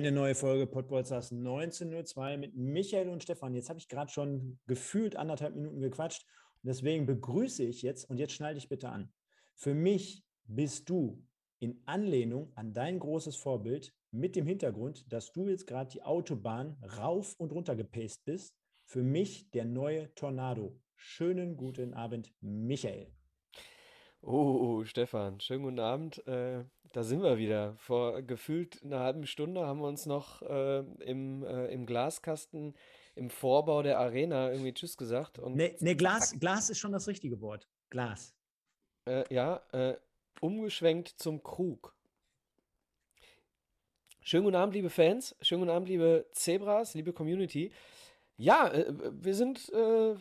Eine neue Folge Podbolzers 1902 mit Michael und Stefan. Jetzt habe ich gerade schon gefühlt anderthalb Minuten gequatscht. Und deswegen begrüße ich jetzt, und jetzt schneide dich bitte an. Für mich bist du in Anlehnung an dein großes Vorbild mit dem Hintergrund, dass du jetzt gerade die Autobahn rauf und runter gepaced bist. Für mich der neue Tornado. Schönen guten Abend, Michael. Oh, Stefan, schönen guten Abend. Äh, da sind wir wieder. Vor gefühlt einer halben Stunde haben wir uns noch äh, im, äh, im Glaskasten im Vorbau der Arena irgendwie Tschüss gesagt. Und nee, nee Glas, Glas ist schon das richtige Wort. Glas. Äh, ja, äh, umgeschwenkt zum Krug. Schönen guten Abend, liebe Fans. Schönen guten Abend, liebe Zebras, liebe Community. Ja, äh, wir sind äh,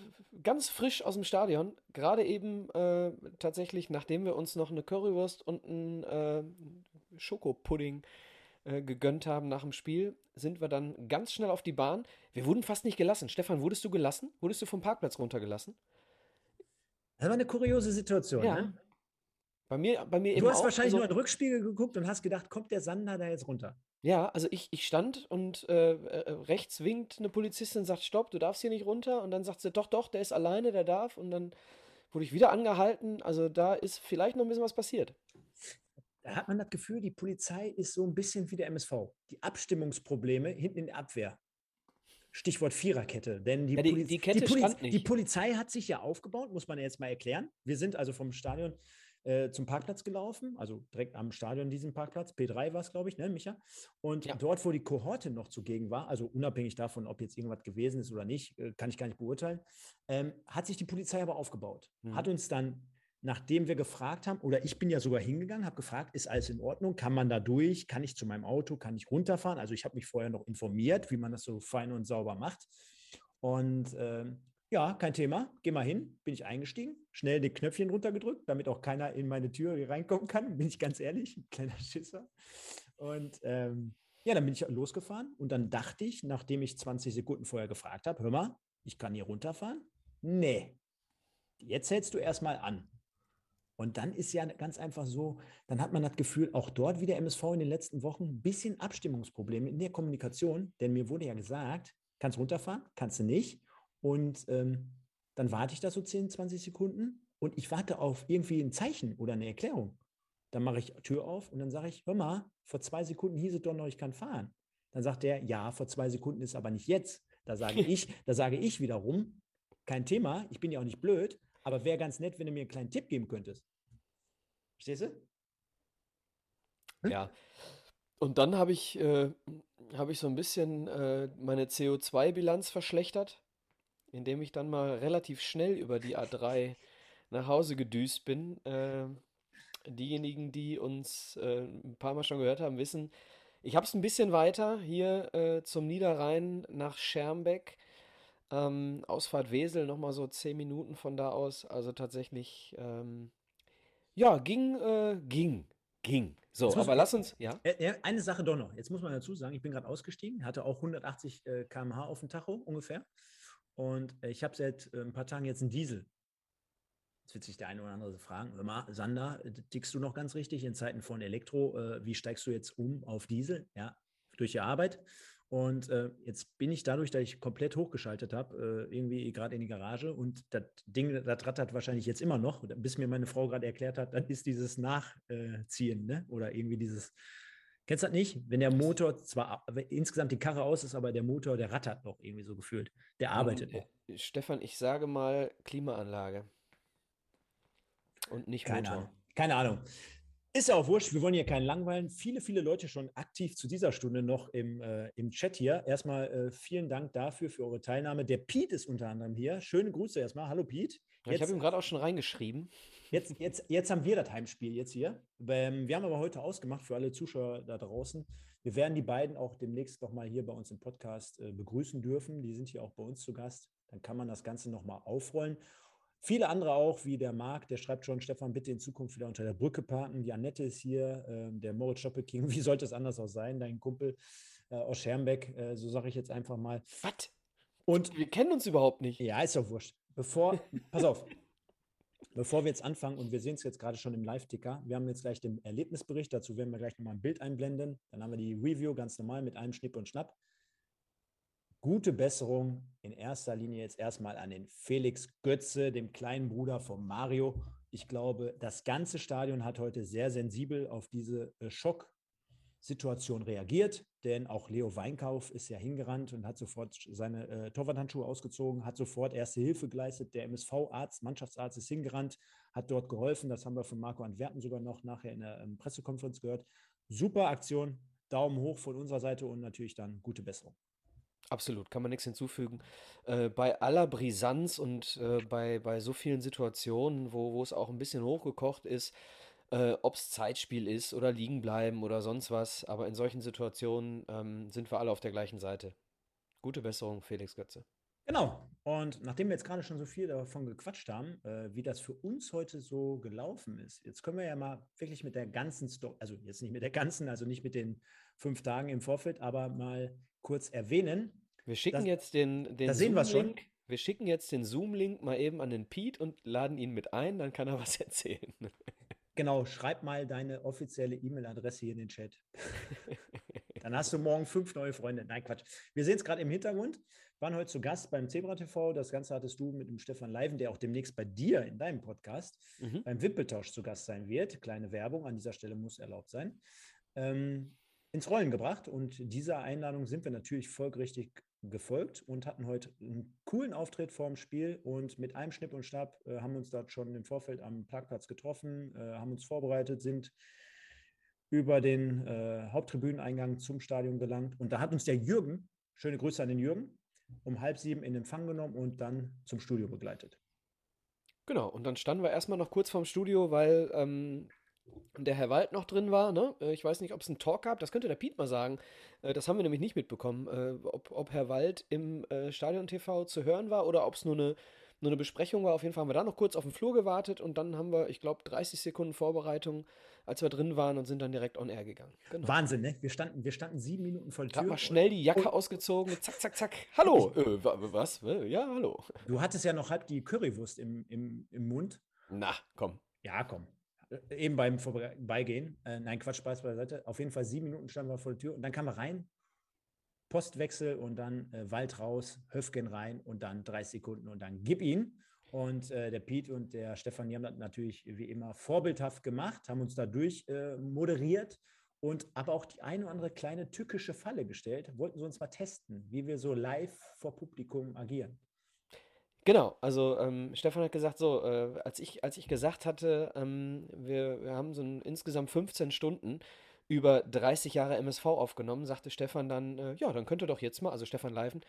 ganz frisch aus dem Stadion. Gerade eben äh, tatsächlich, nachdem wir uns noch eine Currywurst und einen äh, Schokopudding äh, gegönnt haben nach dem Spiel, sind wir dann ganz schnell auf die Bahn. Wir wurden fast nicht gelassen. Stefan, wurdest du gelassen? Wurdest du vom Parkplatz runtergelassen? Das war eine kuriose Situation. Ja. Ne? Bei mir, bei mir du hast auch, wahrscheinlich also, nur in den Rückspiegel geguckt und hast gedacht, kommt der Sander da jetzt runter? Ja, also ich, ich stand und äh, äh, rechts winkt eine Polizistin, sagt, stopp, du darfst hier nicht runter. Und dann sagt sie, doch, doch, der ist alleine, der darf. Und dann wurde ich wieder angehalten. Also da ist vielleicht noch ein bisschen was passiert. Da hat man das Gefühl, die Polizei ist so ein bisschen wie der MSV. Die Abstimmungsprobleme hinten in der Abwehr. Stichwort Viererkette. Denn die, ja, die, die, Kette die, Poliz die Polizei hat sich ja aufgebaut, muss man jetzt mal erklären. Wir sind also vom Stadion äh, zum Parkplatz gelaufen, also direkt am Stadion diesen Parkplatz, P3 war es, glaube ich, ne, Micha? Und ja. dort, wo die Kohorte noch zugegen war, also unabhängig davon, ob jetzt irgendwas gewesen ist oder nicht, äh, kann ich gar nicht beurteilen, ähm, hat sich die Polizei aber aufgebaut. Mhm. Hat uns dann nachdem wir gefragt haben, oder ich bin ja sogar hingegangen, habe gefragt, ist alles in Ordnung? Kann man da durch? Kann ich zu meinem Auto? Kann ich runterfahren? Also ich habe mich vorher noch informiert, wie man das so fein und sauber macht. Und äh, ja, kein Thema. Geh mal hin. Bin ich eingestiegen, schnell die Knöpfchen runtergedrückt, damit auch keiner in meine Tür reinkommen kann. Bin ich ganz ehrlich, kleiner Schisser. Und ähm, ja, dann bin ich losgefahren und dann dachte ich, nachdem ich 20 Sekunden vorher gefragt habe, hör mal, ich kann hier runterfahren? Nee. Jetzt hältst du erstmal an. Und dann ist ja ganz einfach so, dann hat man das Gefühl, auch dort wie der MSV in den letzten Wochen ein bisschen Abstimmungsprobleme in der Kommunikation, denn mir wurde ja gesagt, kannst runterfahren, kannst du nicht. Und ähm, dann warte ich da so 10, 20 Sekunden und ich warte auf irgendwie ein Zeichen oder eine Erklärung. Dann mache ich Tür auf und dann sage ich, hör mal, vor zwei Sekunden hieß es doch noch, ich kann fahren. Dann sagt er, ja, vor zwei Sekunden ist aber nicht jetzt. Da sage ich, da sage ich wiederum, kein Thema, ich bin ja auch nicht blöd, aber wäre ganz nett, wenn du mir einen kleinen Tipp geben könntest. Verstehst du? Hm? Ja. Und dann habe ich, äh, hab ich so ein bisschen äh, meine CO2-Bilanz verschlechtert indem ich dann mal relativ schnell über die A3 nach Hause gedüst bin. Äh, diejenigen, die uns äh, ein paar Mal schon gehört haben, wissen, ich habe es ein bisschen weiter hier äh, zum Niederrhein nach Schermbeck. Ähm, Ausfahrt Wesel nochmal so zehn Minuten von da aus. Also tatsächlich, ähm, ja, ging, äh, ging, ging. So, aber lass uns, ja. Eine Sache doch noch. Jetzt muss man dazu sagen, ich bin gerade ausgestiegen, hatte auch 180 äh, km/h auf dem Tacho ungefähr. Und äh, ich habe seit äh, ein paar Tagen jetzt einen Diesel. Jetzt wird sich der eine oder andere fragen, hör mal, Sander, äh, tickst du noch ganz richtig in Zeiten von Elektro? wie steigst du jetzt um auf Diesel? Ja, durch die Arbeit. Und äh, jetzt bin ich dadurch, dass ich komplett hochgeschaltet habe, äh, irgendwie gerade in die Garage und das Ding, das rattert wahrscheinlich jetzt immer noch, bis mir meine Frau gerade erklärt hat, dann ist dieses Nachziehen, ne? Oder irgendwie dieses Kennst du das nicht? Wenn der Motor zwar insgesamt die Karre aus ist, aber der Motor, der rattert noch irgendwie so gefühlt. Der arbeitet noch. Äh, Stefan, ich sage mal Klimaanlage. Und nicht Keine Motor. Ahnung. Keine Ahnung. Ist ja auch wurscht, wir wollen hier keinen langweilen. Viele, viele Leute schon aktiv zu dieser Stunde noch im, äh, im Chat hier. Erstmal äh, vielen Dank dafür, für eure Teilnahme. Der Piet ist unter anderem hier. Schöne Grüße erstmal. Hallo Piet. Ich habe ihm gerade auch schon reingeschrieben. Jetzt, jetzt, jetzt haben wir das Heimspiel jetzt hier. Ähm, wir haben aber heute ausgemacht für alle Zuschauer da draußen. Wir werden die beiden auch demnächst noch mal hier bei uns im Podcast äh, begrüßen dürfen. Die sind hier auch bei uns zu Gast. dann kann man das Ganze nochmal aufrollen. Viele andere auch, wie der Marc, der schreibt schon, Stefan, bitte in Zukunft wieder unter der Brücke parken. Die Annette ist hier, äh, der Moritz Stoppelking, wie sollte es anders auch sein, dein Kumpel äh, aus Schermbeck, äh, so sage ich jetzt einfach mal. Was? Und wir kennen uns überhaupt nicht. Ja, ist doch wurscht. Bevor, pass auf, bevor wir jetzt anfangen, und wir sehen es jetzt gerade schon im Live-Ticker, wir haben jetzt gleich den Erlebnisbericht, dazu werden wir gleich nochmal ein Bild einblenden. Dann haben wir die Review ganz normal mit einem Schnipp und Schnapp. Gute Besserung in erster Linie jetzt erstmal an den Felix Götze, dem kleinen Bruder von Mario. Ich glaube, das ganze Stadion hat heute sehr sensibel auf diese äh, Schocksituation reagiert, denn auch Leo Weinkauf ist ja hingerannt und hat sofort seine äh, Torwarthandschuhe ausgezogen, hat sofort erste Hilfe geleistet. Der MSV-Arzt, Mannschaftsarzt ist hingerannt, hat dort geholfen. Das haben wir von Marco Antwerpen sogar noch nachher in der ähm, Pressekonferenz gehört. Super Aktion, Daumen hoch von unserer Seite und natürlich dann gute Besserung. Absolut, kann man nichts hinzufügen. Äh, bei aller Brisanz und äh, bei, bei so vielen Situationen, wo, wo es auch ein bisschen hochgekocht ist, äh, ob es Zeitspiel ist oder liegen bleiben oder sonst was, aber in solchen Situationen ähm, sind wir alle auf der gleichen Seite. Gute Besserung, Felix Götze. Genau. Und nachdem wir jetzt gerade schon so viel davon gequatscht haben, äh, wie das für uns heute so gelaufen ist, jetzt können wir ja mal wirklich mit der ganzen Story, also jetzt nicht mit der ganzen, also nicht mit den fünf Tagen im Vorfeld, aber mal kurz erwähnen. Wir schicken das, jetzt den, den Zoom-Link. Wir schicken jetzt den Zoom-Link mal eben an den Pete und laden ihn mit ein, dann kann er was erzählen. Genau, schreib mal deine offizielle E-Mail-Adresse hier in den Chat. dann hast du morgen fünf neue Freunde. Nein, Quatsch. Wir sehen es gerade im Hintergrund. Wir waren heute zu Gast beim Zebra TV. Das Ganze hattest du mit dem Stefan Leiven, der auch demnächst bei dir in deinem Podcast mhm. beim Wippeltausch zu Gast sein wird. Kleine Werbung an dieser Stelle muss erlaubt sein. Ähm, ins Rollen gebracht. Und dieser Einladung sind wir natürlich folgerichtig gefolgt und hatten heute einen coolen Auftritt vorm Spiel und mit einem Schnipp und Schnapp äh, haben uns dort schon im Vorfeld am Parkplatz getroffen, äh, haben uns vorbereitet, sind über den äh, Haupttribüneneingang zum Stadion gelangt und da hat uns der Jürgen, schöne Grüße an den Jürgen, um halb sieben in Empfang genommen und dann zum Studio begleitet. Genau, und dann standen wir erstmal noch kurz vorm Studio, weil ähm, der Herr Wald noch drin war. Ne? Äh, ich weiß nicht, ob es einen Talk gab. Das könnte der Piet mal sagen. Äh, das haben wir nämlich nicht mitbekommen, äh, ob, ob Herr Wald im Stadion TV zu hören war oder ob es nur eine, nur eine Besprechung war. Auf jeden Fall haben wir da noch kurz auf den Flur gewartet und dann haben wir, ich glaube, 30 Sekunden Vorbereitung, als wir drin waren und sind dann direkt on air gegangen. Genau. Wahnsinn, ne? Wir standen, wir standen sieben Minuten der Tür. Hab mal schnell die Jacke ausgezogen, zack, zack, zack. Hallo, äh, was? Ja, hallo. Du hattest ja noch halb die Currywurst im, im, im Mund. Na, komm. Ja, komm. Äh, eben beim Vorbeigehen. Äh, nein, Quatsch, Spaß beiseite. Auf jeden Fall sieben Minuten standen wir vor der Tür und dann kam er rein. Postwechsel und dann äh, Wald raus, Höfgen rein und dann 30 Sekunden und dann gib ihn. Und äh, der Piet und der Stefan, die haben das natürlich wie immer vorbildhaft gemacht, haben uns dadurch äh, moderiert und aber auch die eine oder andere kleine tückische Falle gestellt. Wollten sie uns mal testen, wie wir so live vor Publikum agieren. Genau, also ähm, Stefan hat gesagt, so, äh, als, ich, als ich gesagt hatte, ähm, wir, wir haben so ein, insgesamt 15 Stunden über 30 Jahre MSV aufgenommen, sagte Stefan dann, äh, ja, dann könnt ihr doch jetzt mal, also Stefan Leiven,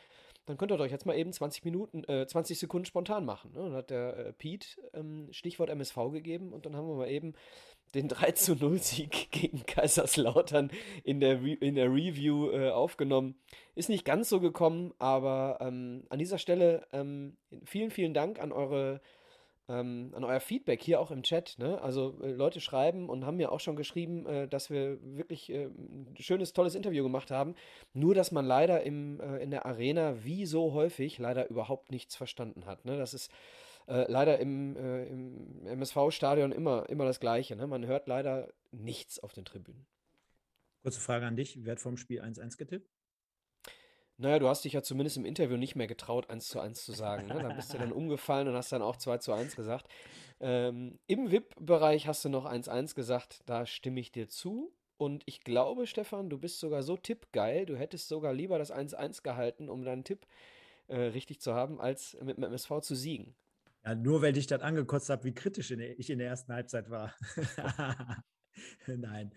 dann könnt ihr doch jetzt mal eben 20 Minuten, äh, 20 Sekunden spontan machen. Ne? Dann hat der äh, Pete ähm, Stichwort MSV gegeben und dann haben wir mal eben den 3 zu 0 Sieg gegen Kaiserslautern in der, Re in der Review äh, aufgenommen. Ist nicht ganz so gekommen, aber ähm, an dieser Stelle ähm, vielen, vielen Dank an eure ähm, an euer Feedback hier auch im Chat. Ne? Also äh, Leute schreiben und haben mir auch schon geschrieben, äh, dass wir wirklich äh, ein schönes, tolles Interview gemacht haben. Nur, dass man leider im, äh, in der Arena, wie so häufig, leider überhaupt nichts verstanden hat. Ne? Das ist äh, leider im, äh, im MSV-Stadion immer, immer das Gleiche. Ne? Man hört leider nichts auf den Tribünen. Kurze Frage an dich. Wer hat vom Spiel 1-1 getippt? Naja, du hast dich ja zumindest im Interview nicht mehr getraut, 1 zu 1 zu sagen. Ne? Da bist du dann umgefallen und hast dann auch 2 zu 1 gesagt. Ähm, Im VIP-Bereich hast du noch 1-1 gesagt, da stimme ich dir zu. Und ich glaube, Stefan, du bist sogar so tippgeil, du hättest sogar lieber das 1-1 gehalten, um deinen Tipp äh, richtig zu haben, als mit dem MSV zu siegen. Ja, nur weil ich das angekotzt habe, wie kritisch ich in der ersten Halbzeit war. Nein,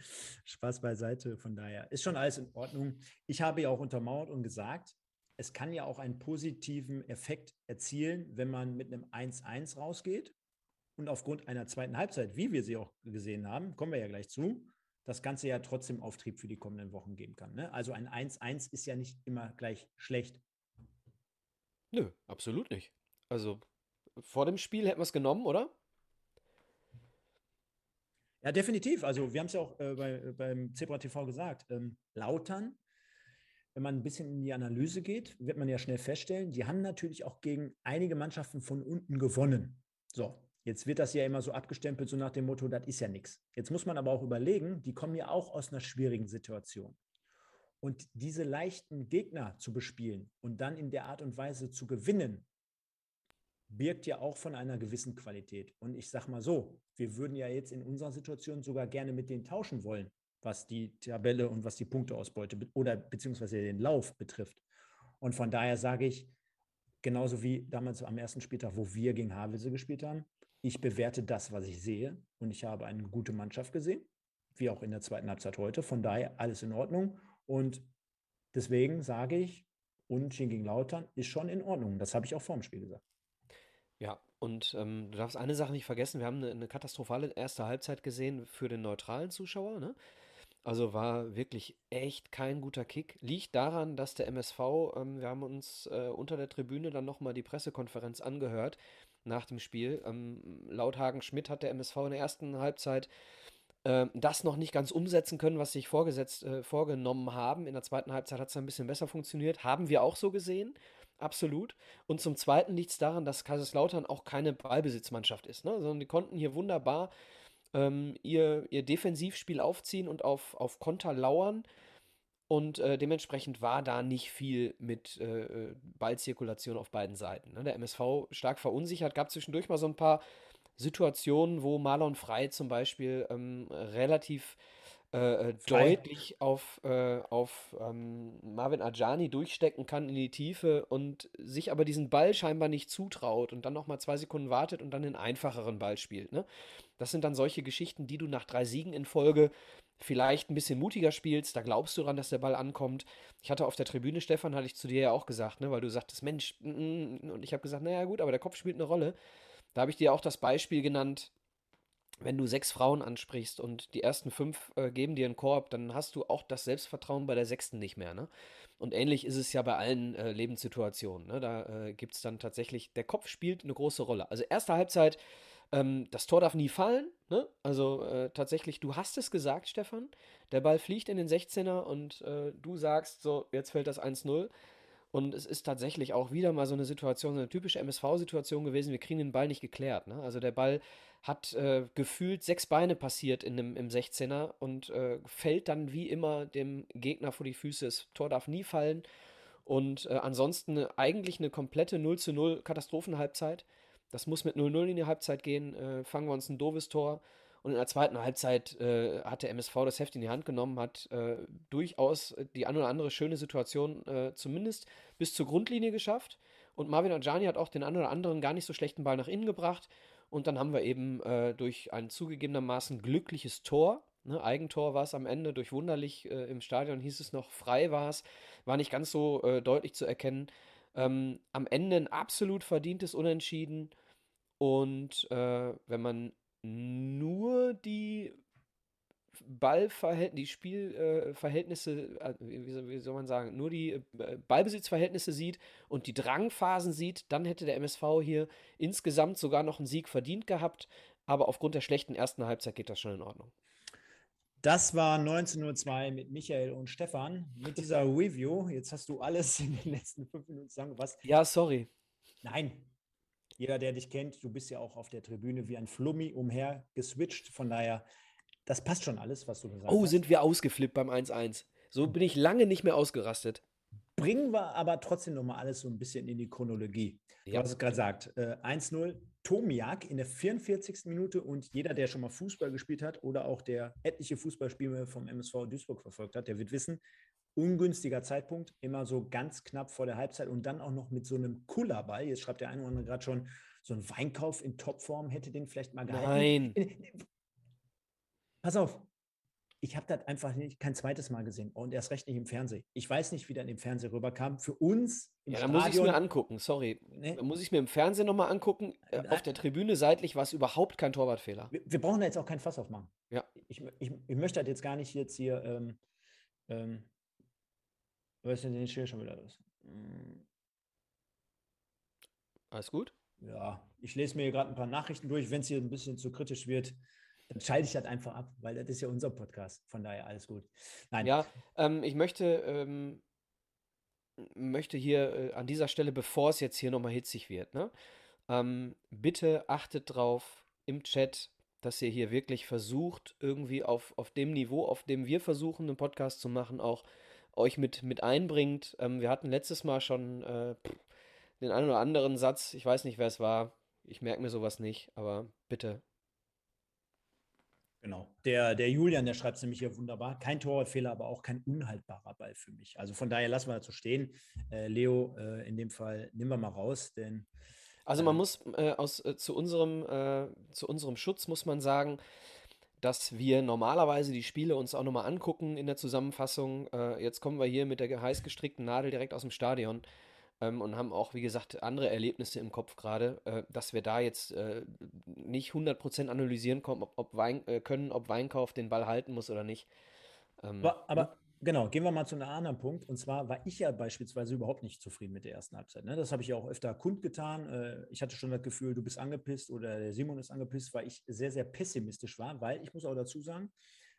Spaß beiseite. Von daher ist schon alles in Ordnung. Ich habe ja auch untermauert und gesagt, es kann ja auch einen positiven Effekt erzielen, wenn man mit einem 1-1 rausgeht und aufgrund einer zweiten Halbzeit, wie wir sie auch gesehen haben, kommen wir ja gleich zu, das Ganze ja trotzdem Auftrieb für die kommenden Wochen geben kann. Ne? Also ein 1-1 ist ja nicht immer gleich schlecht. Nö, absolut nicht. Also vor dem Spiel hätten wir es genommen, oder? Ja, definitiv. Also wir haben es ja auch äh, bei, beim Zebra TV gesagt. Ähm, Lautern, wenn man ein bisschen in die Analyse geht, wird man ja schnell feststellen, die haben natürlich auch gegen einige Mannschaften von unten gewonnen. So, jetzt wird das ja immer so abgestempelt, so nach dem Motto, das ist ja nichts. Jetzt muss man aber auch überlegen, die kommen ja auch aus einer schwierigen Situation. Und diese leichten Gegner zu bespielen und dann in der Art und Weise zu gewinnen, birgt ja auch von einer gewissen Qualität. Und ich sage mal so, wir würden ja jetzt in unserer Situation sogar gerne mit denen tauschen wollen, was die Tabelle und was die Punkteausbeute oder beziehungsweise den Lauf betrifft. Und von daher sage ich, genauso wie damals am ersten Spieltag, wo wir gegen Havelse gespielt haben, ich bewerte das, was ich sehe und ich habe eine gute Mannschaft gesehen, wie auch in der zweiten Halbzeit heute. Von daher alles in Ordnung. Und deswegen sage ich, Unentschieden gegen Lautern ist schon in Ordnung. Das habe ich auch vor dem Spiel gesagt. Ja, und ähm, du darfst eine Sache nicht vergessen, wir haben eine, eine katastrophale erste Halbzeit gesehen für den neutralen Zuschauer, ne? Also war wirklich echt kein guter Kick. Liegt daran, dass der MSV, ähm, wir haben uns äh, unter der Tribüne dann nochmal die Pressekonferenz angehört nach dem Spiel. Ähm, laut Hagen Schmidt hat der MSV in der ersten Halbzeit äh, das noch nicht ganz umsetzen können, was sich vorgesetzt, äh, vorgenommen haben. In der zweiten Halbzeit hat es ein bisschen besser funktioniert. Haben wir auch so gesehen absolut. Und zum Zweiten liegt es daran, dass Kaiserslautern auch keine Ballbesitzmannschaft ist, ne? sondern die konnten hier wunderbar ähm, ihr, ihr Defensivspiel aufziehen und auf, auf Konter lauern. Und äh, dementsprechend war da nicht viel mit äh, äh Ballzirkulation auf beiden Seiten. Ne? Der MSV stark verunsichert, gab zwischendurch mal so ein paar Situationen, wo Marlon Frey zum Beispiel ähm, relativ äh, äh deutlich auf, äh, auf ähm, Marvin Ajani durchstecken kann in die Tiefe und sich aber diesen Ball scheinbar nicht zutraut und dann nochmal zwei Sekunden wartet und dann den einfacheren Ball spielt. Ne? Das sind dann solche Geschichten, die du nach drei Siegen in Folge vielleicht ein bisschen mutiger spielst, da glaubst du dran, dass der Ball ankommt. Ich hatte auf der Tribüne, Stefan, hatte ich zu dir ja auch gesagt, ne, weil du sagtest, Mensch, mm, mm, und ich habe gesagt, naja gut, aber der Kopf spielt eine Rolle. Da habe ich dir auch das Beispiel genannt, wenn du sechs Frauen ansprichst und die ersten fünf äh, geben dir einen Korb, dann hast du auch das Selbstvertrauen bei der sechsten nicht mehr. Ne? Und ähnlich ist es ja bei allen äh, Lebenssituationen. Ne? Da äh, gibt es dann tatsächlich, der Kopf spielt eine große Rolle. Also erste Halbzeit, ähm, das Tor darf nie fallen. Ne? Also äh, tatsächlich, du hast es gesagt, Stefan. Der Ball fliegt in den 16er und äh, du sagst so, jetzt fällt das 1-0. Und es ist tatsächlich auch wieder mal so eine Situation, eine typische MSV-Situation gewesen. Wir kriegen den Ball nicht geklärt. Ne? Also der Ball hat äh, gefühlt sechs Beine passiert in dem, im 16er und äh, fällt dann wie immer dem Gegner vor die Füße. Das Tor darf nie fallen. Und äh, ansonsten eigentlich eine komplette 0 zu 0 Katastrophenhalbzeit. Das muss mit 0-0 in die Halbzeit gehen. Äh, fangen wir uns ein doofes Tor. Und in der zweiten Halbzeit äh, hat der MSV das Heft in die Hand genommen, hat äh, durchaus die eine oder andere schöne Situation zumindest bis zur Grundlinie geschafft. Und Marvin Ajani hat auch den einen oder anderen gar nicht so schlechten Ball nach innen gebracht. Und dann haben wir eben äh, durch ein zugegebenermaßen glückliches Tor, ne, Eigentor war es am Ende, durch wunderlich äh, im Stadion hieß es noch, frei war es, war nicht ganz so äh, deutlich zu erkennen. Ähm, am Ende ein absolut verdientes Unentschieden. Und äh, wenn man nur die Ballverhältnisse, die Spielverhältnisse, äh, wie, wie, soll man sagen, nur die äh, Ballbesitzverhältnisse sieht und die Drangphasen sieht, dann hätte der MSV hier insgesamt sogar noch einen Sieg verdient gehabt. Aber aufgrund der schlechten ersten Halbzeit geht das schon in Ordnung. Das war 19.02 mit Michael und Stefan mit dieser Review. Jetzt hast du alles in den letzten fünf Minuten zusammengefasst. Ja, sorry. Nein. Jeder, der dich kennt, du bist ja auch auf der Tribüne wie ein Flummi umher geswitcht. Von daher das passt schon alles, was du gesagt oh, hast. Oh, sind wir ausgeflippt beim 1-1. So bin ich lange nicht mehr ausgerastet. Bringen wir aber trotzdem nochmal alles so ein bisschen in die Chronologie. Du ja. hast es gerade gesagt. Äh, 1-0, Tomiak in der 44. Minute und jeder, der schon mal Fußball gespielt hat oder auch der etliche Fußballspiele vom MSV Duisburg verfolgt hat, der wird wissen, ungünstiger Zeitpunkt, immer so ganz knapp vor der Halbzeit und dann auch noch mit so einem Kullerball. Jetzt schreibt der eine oder andere gerade schon, so ein Weinkauf in Topform hätte den vielleicht mal gehalten. Nein. Pass auf, ich habe das einfach nicht, kein zweites Mal gesehen und erst recht nicht im Fernsehen. Ich weiß nicht, wie dann im Fernsehen rüberkam. Für uns im ja, Stadion. muss ich es mir angucken, sorry. Ne? Muss ich mir im Fernsehen nochmal angucken. Äh, auf der Tribüne seitlich war es überhaupt kein Torwartfehler. Wir, wir, brauchen da jetzt auch kein Fass aufmachen. Ja. Ich, ich, ich möchte halt jetzt gar nicht jetzt hier, ähm, ähm, was ist denn den Schild schon wieder los? Hm. Alles gut? Ja, ich lese mir gerade ein paar Nachrichten durch. Wenn es hier ein bisschen zu kritisch wird, dann schalte ich das einfach ab, weil das ist ja unser Podcast. Von daher alles gut. Nein. Ja, ähm, ich möchte, ähm, möchte hier äh, an dieser Stelle, bevor es jetzt hier nochmal hitzig wird, ne, ähm, bitte achtet drauf im Chat, dass ihr hier wirklich versucht, irgendwie auf, auf dem Niveau, auf dem wir versuchen, einen Podcast zu machen, auch euch mit, mit einbringt. Ähm, wir hatten letztes Mal schon äh, den einen oder anderen Satz, ich weiß nicht, wer es war, ich merke mir sowas nicht, aber bitte. Genau. Der, der Julian, der schreibt es nämlich hier wunderbar. Kein Torwartfehler, aber auch kein unhaltbarer Ball für mich. Also von daher lassen wir das so stehen. Äh, Leo, äh, in dem Fall nehmen wir mal raus, denn also man muss äh, aus, äh, zu, unserem, äh, zu unserem Schutz muss man sagen, dass wir normalerweise die Spiele uns auch nochmal angucken in der Zusammenfassung. Äh, jetzt kommen wir hier mit der heiß gestrickten Nadel direkt aus dem Stadion ähm, und haben auch, wie gesagt, andere Erlebnisse im Kopf gerade, äh, dass wir da jetzt äh, nicht 100% analysieren können, ob, ob Wein, können, ob Weinkauf den Ball halten muss oder nicht. Ähm, aber, aber Genau, gehen wir mal zu einem anderen Punkt. Und zwar war ich ja beispielsweise überhaupt nicht zufrieden mit der ersten Halbzeit. Ne? Das habe ich ja auch öfter kundgetan. Äh, ich hatte schon das Gefühl, du bist angepisst oder der Simon ist angepisst, weil ich sehr, sehr pessimistisch war. Weil ich muss auch dazu sagen,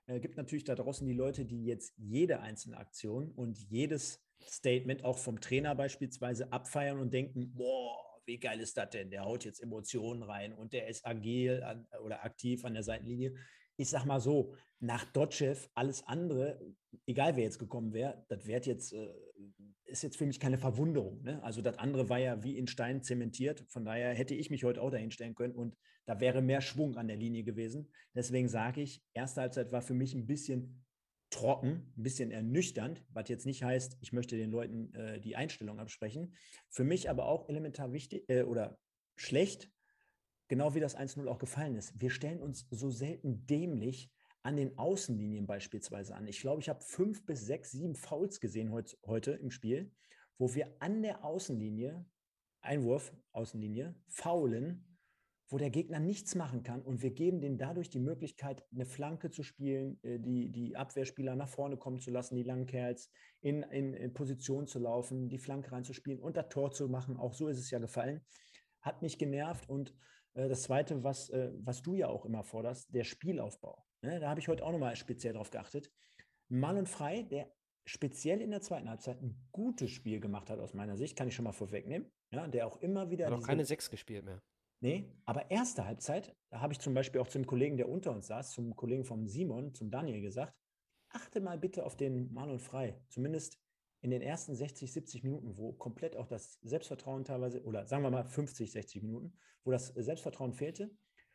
es äh, gibt natürlich da draußen die Leute, die jetzt jede einzelne Aktion und jedes Statement auch vom Trainer beispielsweise abfeiern und denken, boah, wie geil ist das denn? Der haut jetzt Emotionen rein und der ist agil an, oder aktiv an der Seitenlinie ich sag mal so, nach Dotschew alles andere, egal wer jetzt gekommen wäre, das wäre jetzt, äh, ist jetzt für mich keine Verwunderung. Ne? Also das andere war ja wie in Stein zementiert. Von daher hätte ich mich heute auch dahin stellen können und da wäre mehr Schwung an der Linie gewesen. Deswegen sage ich, erste Halbzeit war für mich ein bisschen trocken, ein bisschen ernüchternd, was jetzt nicht heißt, ich möchte den Leuten äh, die Einstellung absprechen. Für mich aber auch elementar wichtig äh, oder schlecht, genau wie das 1-0 auch gefallen ist. Wir stellen uns so selten dämlich an den Außenlinien beispielsweise an. Ich glaube, ich habe fünf bis sechs, sieben Fouls gesehen heut, heute im Spiel, wo wir an der Außenlinie, Einwurf, Außenlinie, faulen, wo der Gegner nichts machen kann und wir geben denen dadurch die Möglichkeit, eine Flanke zu spielen, äh, die, die Abwehrspieler nach vorne kommen zu lassen, die langen Kerls in, in, in Position zu laufen, die Flanke reinzuspielen und das Tor zu machen. Auch so ist es ja gefallen. Hat mich genervt und das Zweite, was, äh, was du ja auch immer forderst, der Spielaufbau. Ne, da habe ich heute auch nochmal speziell drauf geachtet. Mann und Frei, der speziell in der zweiten Halbzeit ein gutes Spiel gemacht hat, aus meiner Sicht, kann ich schon mal vorwegnehmen. Ja, der auch immer wieder. Hat auch keine Sechs gespielt mehr. Nee, aber erste Halbzeit, da habe ich zum Beispiel auch zum Kollegen, der unter uns saß, zum Kollegen vom Simon, zum Daniel gesagt, achte mal bitte auf den Mann und Frei. Zumindest in den ersten 60, 70 Minuten, wo komplett auch das Selbstvertrauen teilweise, oder sagen wir mal 50, 60 Minuten, wo das Selbstvertrauen fehlte,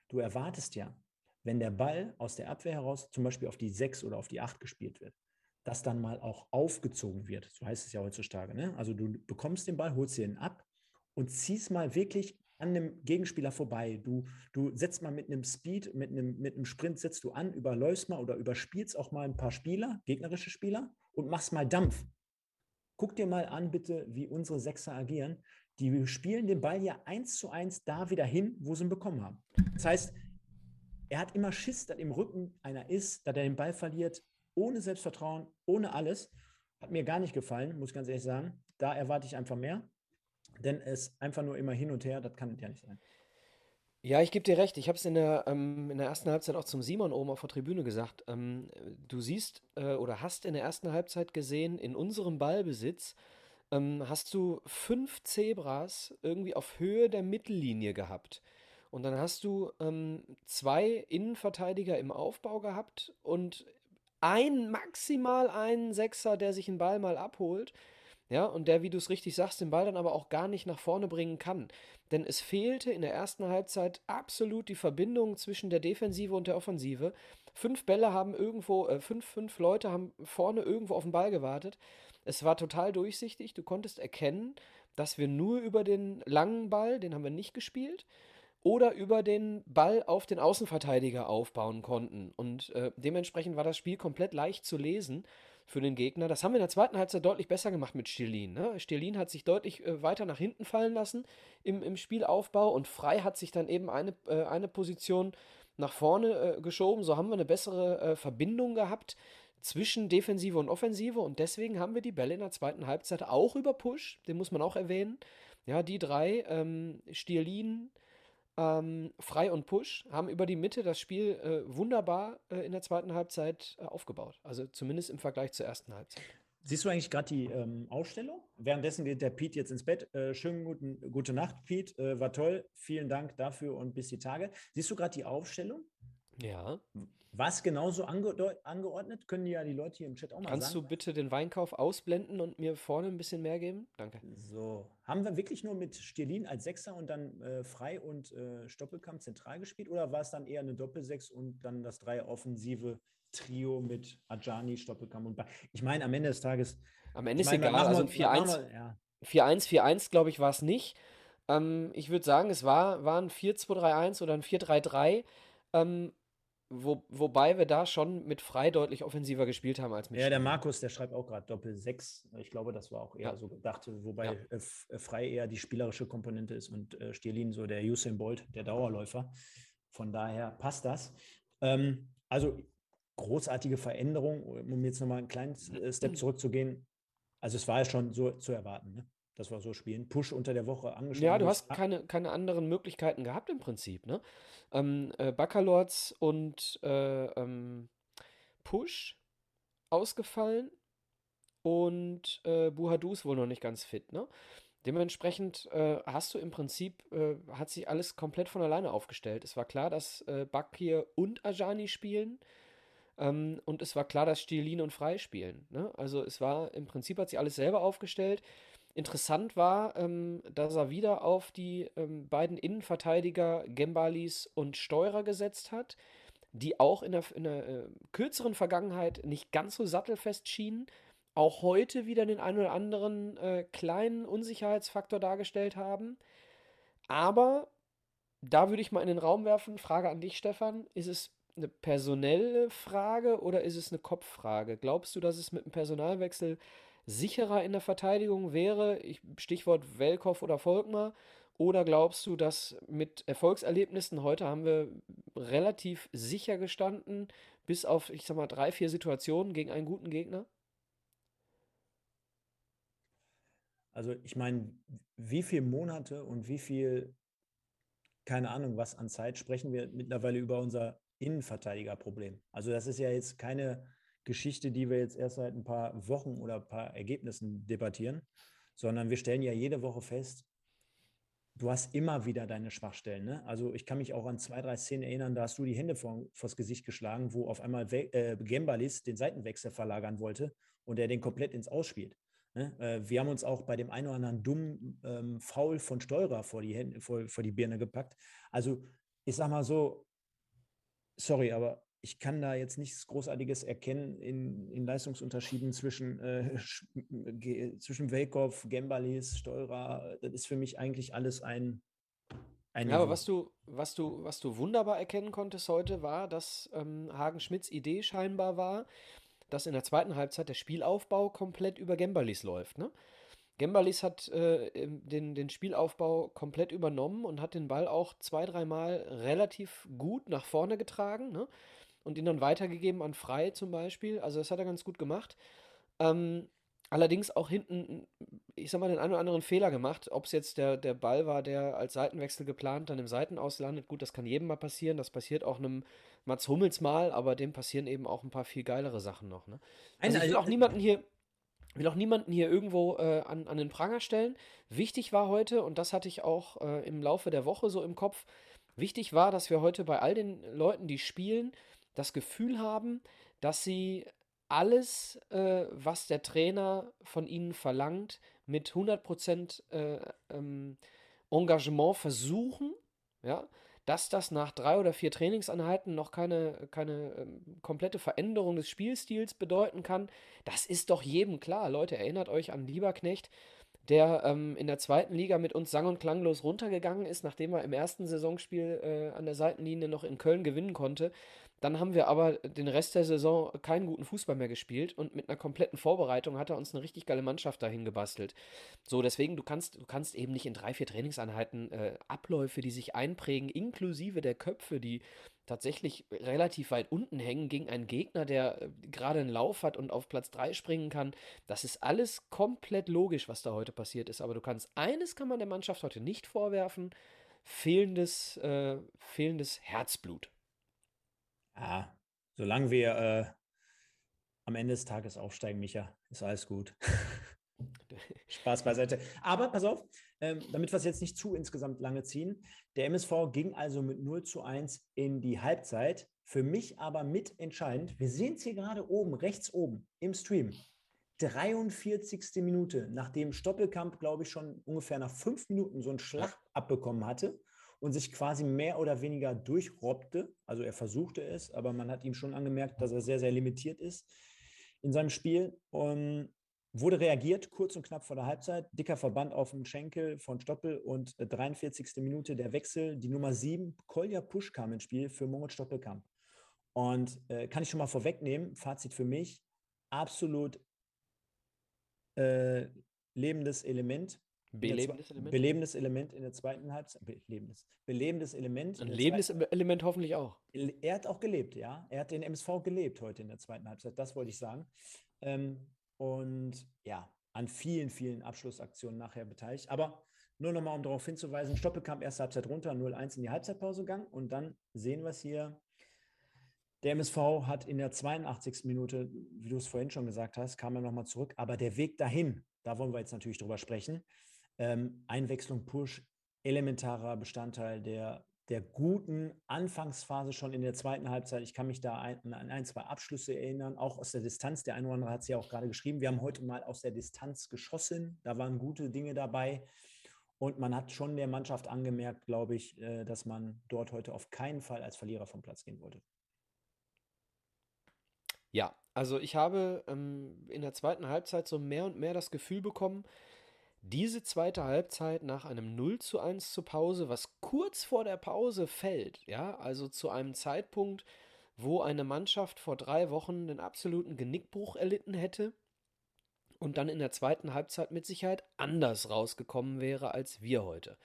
du erwartest ja, wenn der Ball aus der Abwehr heraus zum Beispiel auf die 6 oder auf die 8 gespielt wird, dass dann mal auch aufgezogen wird. So heißt es ja heutzutage. Ne? Also du bekommst den Ball, holst ihn ab und ziehst mal wirklich an einem Gegenspieler vorbei. Du, du setzt mal mit einem Speed, mit einem, mit einem Sprint setzt du an, überläufst mal oder überspielst auch mal ein paar Spieler, gegnerische Spieler und machst mal Dampf. Guck dir mal an, bitte, wie unsere Sechser agieren. Die spielen den Ball ja eins zu eins da wieder hin, wo sie ihn bekommen haben. Das heißt, er hat immer Schiss, dass im Rücken einer ist, dass er den Ball verliert, ohne Selbstvertrauen, ohne alles. Hat mir gar nicht gefallen, muss ich ganz ehrlich sagen. Da erwarte ich einfach mehr. Denn es einfach nur immer hin und her, das kann ja nicht sein. Ja, ich gebe dir recht. Ich habe es in, der, ähm, in der ersten Halbzeit auch zum Simon oben auf der Tribüne gesagt. Ähm, du siehst äh, oder hast in der ersten Halbzeit gesehen, in unserem Ballbesitz ähm, hast du fünf Zebras irgendwie auf Höhe der Mittellinie gehabt. Und dann hast du ähm, zwei Innenverteidiger im Aufbau gehabt und ein, maximal einen Sechser, der sich einen Ball mal abholt. Ja, und der, wie du es richtig sagst, den Ball dann aber auch gar nicht nach vorne bringen kann. Denn es fehlte in der ersten Halbzeit absolut die Verbindung zwischen der Defensive und der Offensive. Fünf Bälle haben irgendwo, äh, fünf, fünf Leute haben vorne irgendwo auf den Ball gewartet. Es war total durchsichtig. Du konntest erkennen, dass wir nur über den langen Ball, den haben wir nicht gespielt, oder über den Ball auf den Außenverteidiger aufbauen konnten. Und äh, dementsprechend war das Spiel komplett leicht zu lesen für den Gegner. Das haben wir in der zweiten Halbzeit deutlich besser gemacht mit Stirlin. Ne? Stirlin hat sich deutlich äh, weiter nach hinten fallen lassen im, im Spielaufbau und Frei hat sich dann eben eine, äh, eine Position nach vorne äh, geschoben. So haben wir eine bessere äh, Verbindung gehabt zwischen Defensive und Offensive und deswegen haben wir die Bälle in der zweiten Halbzeit auch über Push, den muss man auch erwähnen. Ja, die drei, ähm, Stierlin, ähm, Frei und Push, haben über die Mitte das Spiel äh, wunderbar äh, in der zweiten Halbzeit äh, aufgebaut. Also zumindest im Vergleich zur ersten Halbzeit. Siehst du eigentlich gerade die ähm, Ausstellung? Währenddessen geht der Pete jetzt ins Bett. Äh, schönen guten, gute Nacht, Pete. Äh, war toll. Vielen Dank dafür und bis die Tage. Siehst du gerade die Aufstellung? Ja. Was genauso ange angeordnet? Können ja die Leute hier im Chat auch mal Kannst sagen. Kannst du bitte den Weinkauf ausblenden und mir vorne ein bisschen mehr geben? Danke. So. Haben wir wirklich nur mit Stirlin als Sechser und dann äh, Frei und äh, Stoppelkamp zentral gespielt? Oder war es dann eher eine Doppelsechs und dann das drei offensive Trio mit Ajani, Stoppelkamp und ba Ich meine, am Ende des Tages. Am Ende ist egal. Also ein 4-1, ja. 4-1, glaube ich, war es nicht. Ähm, ich würde sagen, es war, war ein 4-2-3-1 oder ein 4-3-3. Ähm, wo, wobei wir da schon mit Frei deutlich offensiver gespielt haben als mit Ja, der Markus, der schreibt auch gerade Doppel 6. Ich glaube, das war auch eher ja. so gedacht, wobei ja. Äh, äh, Frei eher die spielerische Komponente ist und äh, Stierlin so der Usain Bolt, der Dauerläufer. Von daher passt das. Ähm, also großartige Veränderung, um jetzt nochmal einen kleinen äh, Step zurückzugehen. Also es war ja schon so zu erwarten. Ne? Dass wir so spielen. Push unter der Woche angeschlagen. Ja, du hast keine, keine anderen Möglichkeiten gehabt im Prinzip. Ne? Ähm, äh, Baccalords und äh, ähm, Push ausgefallen und äh, Buhadu ist wohl noch nicht ganz fit. Ne? Dementsprechend äh, hast du im Prinzip, äh, hat sich alles komplett von alleine aufgestellt. Es war klar, dass äh, Bakir und Ajani spielen. Ähm, und es war klar, dass Stilin und Frei spielen. Ne? Also es war im Prinzip hat sich alles selber aufgestellt. Interessant war, ähm, dass er wieder auf die ähm, beiden Innenverteidiger Gembalis und Steurer gesetzt hat, die auch in der, in der äh, kürzeren Vergangenheit nicht ganz so sattelfest schienen, auch heute wieder den einen oder anderen äh, kleinen Unsicherheitsfaktor dargestellt haben. Aber da würde ich mal in den Raum werfen, Frage an dich, Stefan, ist es eine personelle Frage oder ist es eine Kopffrage? Glaubst du, dass es mit dem Personalwechsel sicherer in der Verteidigung wäre, ich, Stichwort Welkow oder Volkmar, oder glaubst du, dass mit Erfolgserlebnissen, heute haben wir relativ sicher gestanden, bis auf, ich sag mal, drei, vier Situationen gegen einen guten Gegner? Also ich meine, wie viele Monate und wie viel, keine Ahnung, was an Zeit sprechen wir mittlerweile über unser Innenverteidigerproblem. Also das ist ja jetzt keine Geschichte, die wir jetzt erst seit ein paar Wochen oder ein paar Ergebnissen debattieren, sondern wir stellen ja jede Woche fest, du hast immer wieder deine Schwachstellen. Ne? Also ich kann mich auch an zwei, drei Szenen erinnern, da hast du die Hände vor, vors Gesicht geschlagen, wo auf einmal We äh, Gembalis den Seitenwechsel verlagern wollte und er den komplett ins Ausspielt. Ne? Äh, wir haben uns auch bei dem einen oder anderen dummen ähm, Foul von Steurer vor die, Hände, vor, vor die Birne gepackt. Also ich sag mal so, sorry, aber ich kann da jetzt nichts Großartiges erkennen in, in Leistungsunterschieden zwischen, äh, zwischen Welkow, Gembalis, Steurer. Das ist für mich eigentlich alles ein. ein ja, aber was du, was, du, was du wunderbar erkennen konntest heute, war, dass ähm, Hagen Schmidts Idee scheinbar war, dass in der zweiten Halbzeit der Spielaufbau komplett über Gembalis läuft. Ne? Gembalis hat äh, den, den Spielaufbau komplett übernommen und hat den Ball auch zwei, dreimal relativ gut nach vorne getragen. Ne? Und ihn dann weitergegeben an Frei zum Beispiel. Also das hat er ganz gut gemacht. Ähm, allerdings auch hinten, ich sag mal, den einen oder anderen Fehler gemacht. Ob es jetzt der, der Ball war, der als Seitenwechsel geplant dann im Seitenaus landet. Gut, das kann jedem mal passieren. Das passiert auch einem Mats Hummels mal, aber dem passieren eben auch ein paar viel geilere Sachen noch. Ne? Also ich will auch niemanden hier will auch niemanden hier irgendwo äh, an, an den Pranger stellen. Wichtig war heute, und das hatte ich auch äh, im Laufe der Woche so im Kopf, wichtig war, dass wir heute bei all den Leuten, die spielen, das Gefühl haben, dass sie alles, äh, was der Trainer von ihnen verlangt, mit 100% äh, ähm, Engagement versuchen, ja, dass das nach drei oder vier Trainingseinheiten noch keine, keine ähm, komplette Veränderung des Spielstils bedeuten kann, das ist doch jedem klar. Leute, erinnert euch an Lieberknecht, der ähm, in der zweiten Liga mit uns sang- und klanglos runtergegangen ist, nachdem er im ersten Saisonspiel äh, an der Seitenlinie noch in Köln gewinnen konnte. Dann haben wir aber den Rest der Saison keinen guten Fußball mehr gespielt und mit einer kompletten Vorbereitung hat er uns eine richtig geile Mannschaft dahin gebastelt. So, deswegen, du kannst, du kannst eben nicht in drei, vier Trainingseinheiten äh, Abläufe, die sich einprägen, inklusive der Köpfe, die, tatsächlich relativ weit unten hängen gegen einen Gegner, der äh, gerade einen Lauf hat und auf Platz 3 springen kann. Das ist alles komplett logisch, was da heute passiert ist. Aber du kannst, eines kann man der Mannschaft heute nicht vorwerfen, fehlendes, äh, fehlendes Herzblut. Ja, solange wir äh, am Ende des Tages aufsteigen, Micha, ist alles gut. Spaß beiseite. Aber pass auf, ähm, damit wir es jetzt nicht zu insgesamt lange ziehen. Der MSV ging also mit 0 zu 1 in die Halbzeit. Für mich aber mitentscheidend, wir sehen es hier gerade oben, rechts oben im Stream. 43. Minute, nachdem Stoppelkamp, glaube ich, schon ungefähr nach fünf Minuten so einen Schlag abbekommen hatte und sich quasi mehr oder weniger durchrobbte. Also er versuchte es, aber man hat ihm schon angemerkt, dass er sehr, sehr limitiert ist in seinem Spiel. Und Wurde reagiert, kurz und knapp vor der Halbzeit. Dicker Verband auf dem Schenkel von Stoppel und 43. Äh, Minute der Wechsel. Die Nummer 7, Kolja Pusch kam ins Spiel für Moritz Stoppelkamp. Und äh, kann ich schon mal vorwegnehmen, Fazit für mich, absolut äh, lebendes Element. Belebendes Element? Belebendes Element in der zweiten Halbzeit. Belebendes, belebendes Element. Ein lebendes Element hoffentlich auch. Er hat auch gelebt, ja. Er hat den MSV gelebt heute in der zweiten Halbzeit, das wollte ich sagen. Ähm, und ja, an vielen, vielen Abschlussaktionen nachher beteiligt. Aber nur nochmal, um darauf hinzuweisen, Stoppelkamp erste Halbzeit runter, 0-1 in die Halbzeitpause gegangen und dann sehen wir es hier. Der MSV hat in der 82. Minute, wie du es vorhin schon gesagt hast, kam er nochmal zurück. Aber der Weg dahin, da wollen wir jetzt natürlich drüber sprechen. Ähm, Einwechslung Push, elementarer Bestandteil der der guten Anfangsphase schon in der zweiten Halbzeit. Ich kann mich da an ein, ein, zwei Abschlüsse erinnern, auch aus der Distanz. Der eine oder andere hat es ja auch gerade geschrieben. Wir haben heute mal aus der Distanz geschossen. Da waren gute Dinge dabei. Und man hat schon der Mannschaft angemerkt, glaube ich, äh, dass man dort heute auf keinen Fall als Verlierer vom Platz gehen wollte. Ja, also ich habe ähm, in der zweiten Halbzeit so mehr und mehr das Gefühl bekommen, diese zweite Halbzeit nach einem 0 zu 1 zur Pause, was kurz vor der Pause fällt, ja, also zu einem Zeitpunkt, wo eine Mannschaft vor drei Wochen den absoluten Genickbruch erlitten hätte und dann in der zweiten Halbzeit mit Sicherheit anders rausgekommen wäre als wir heute.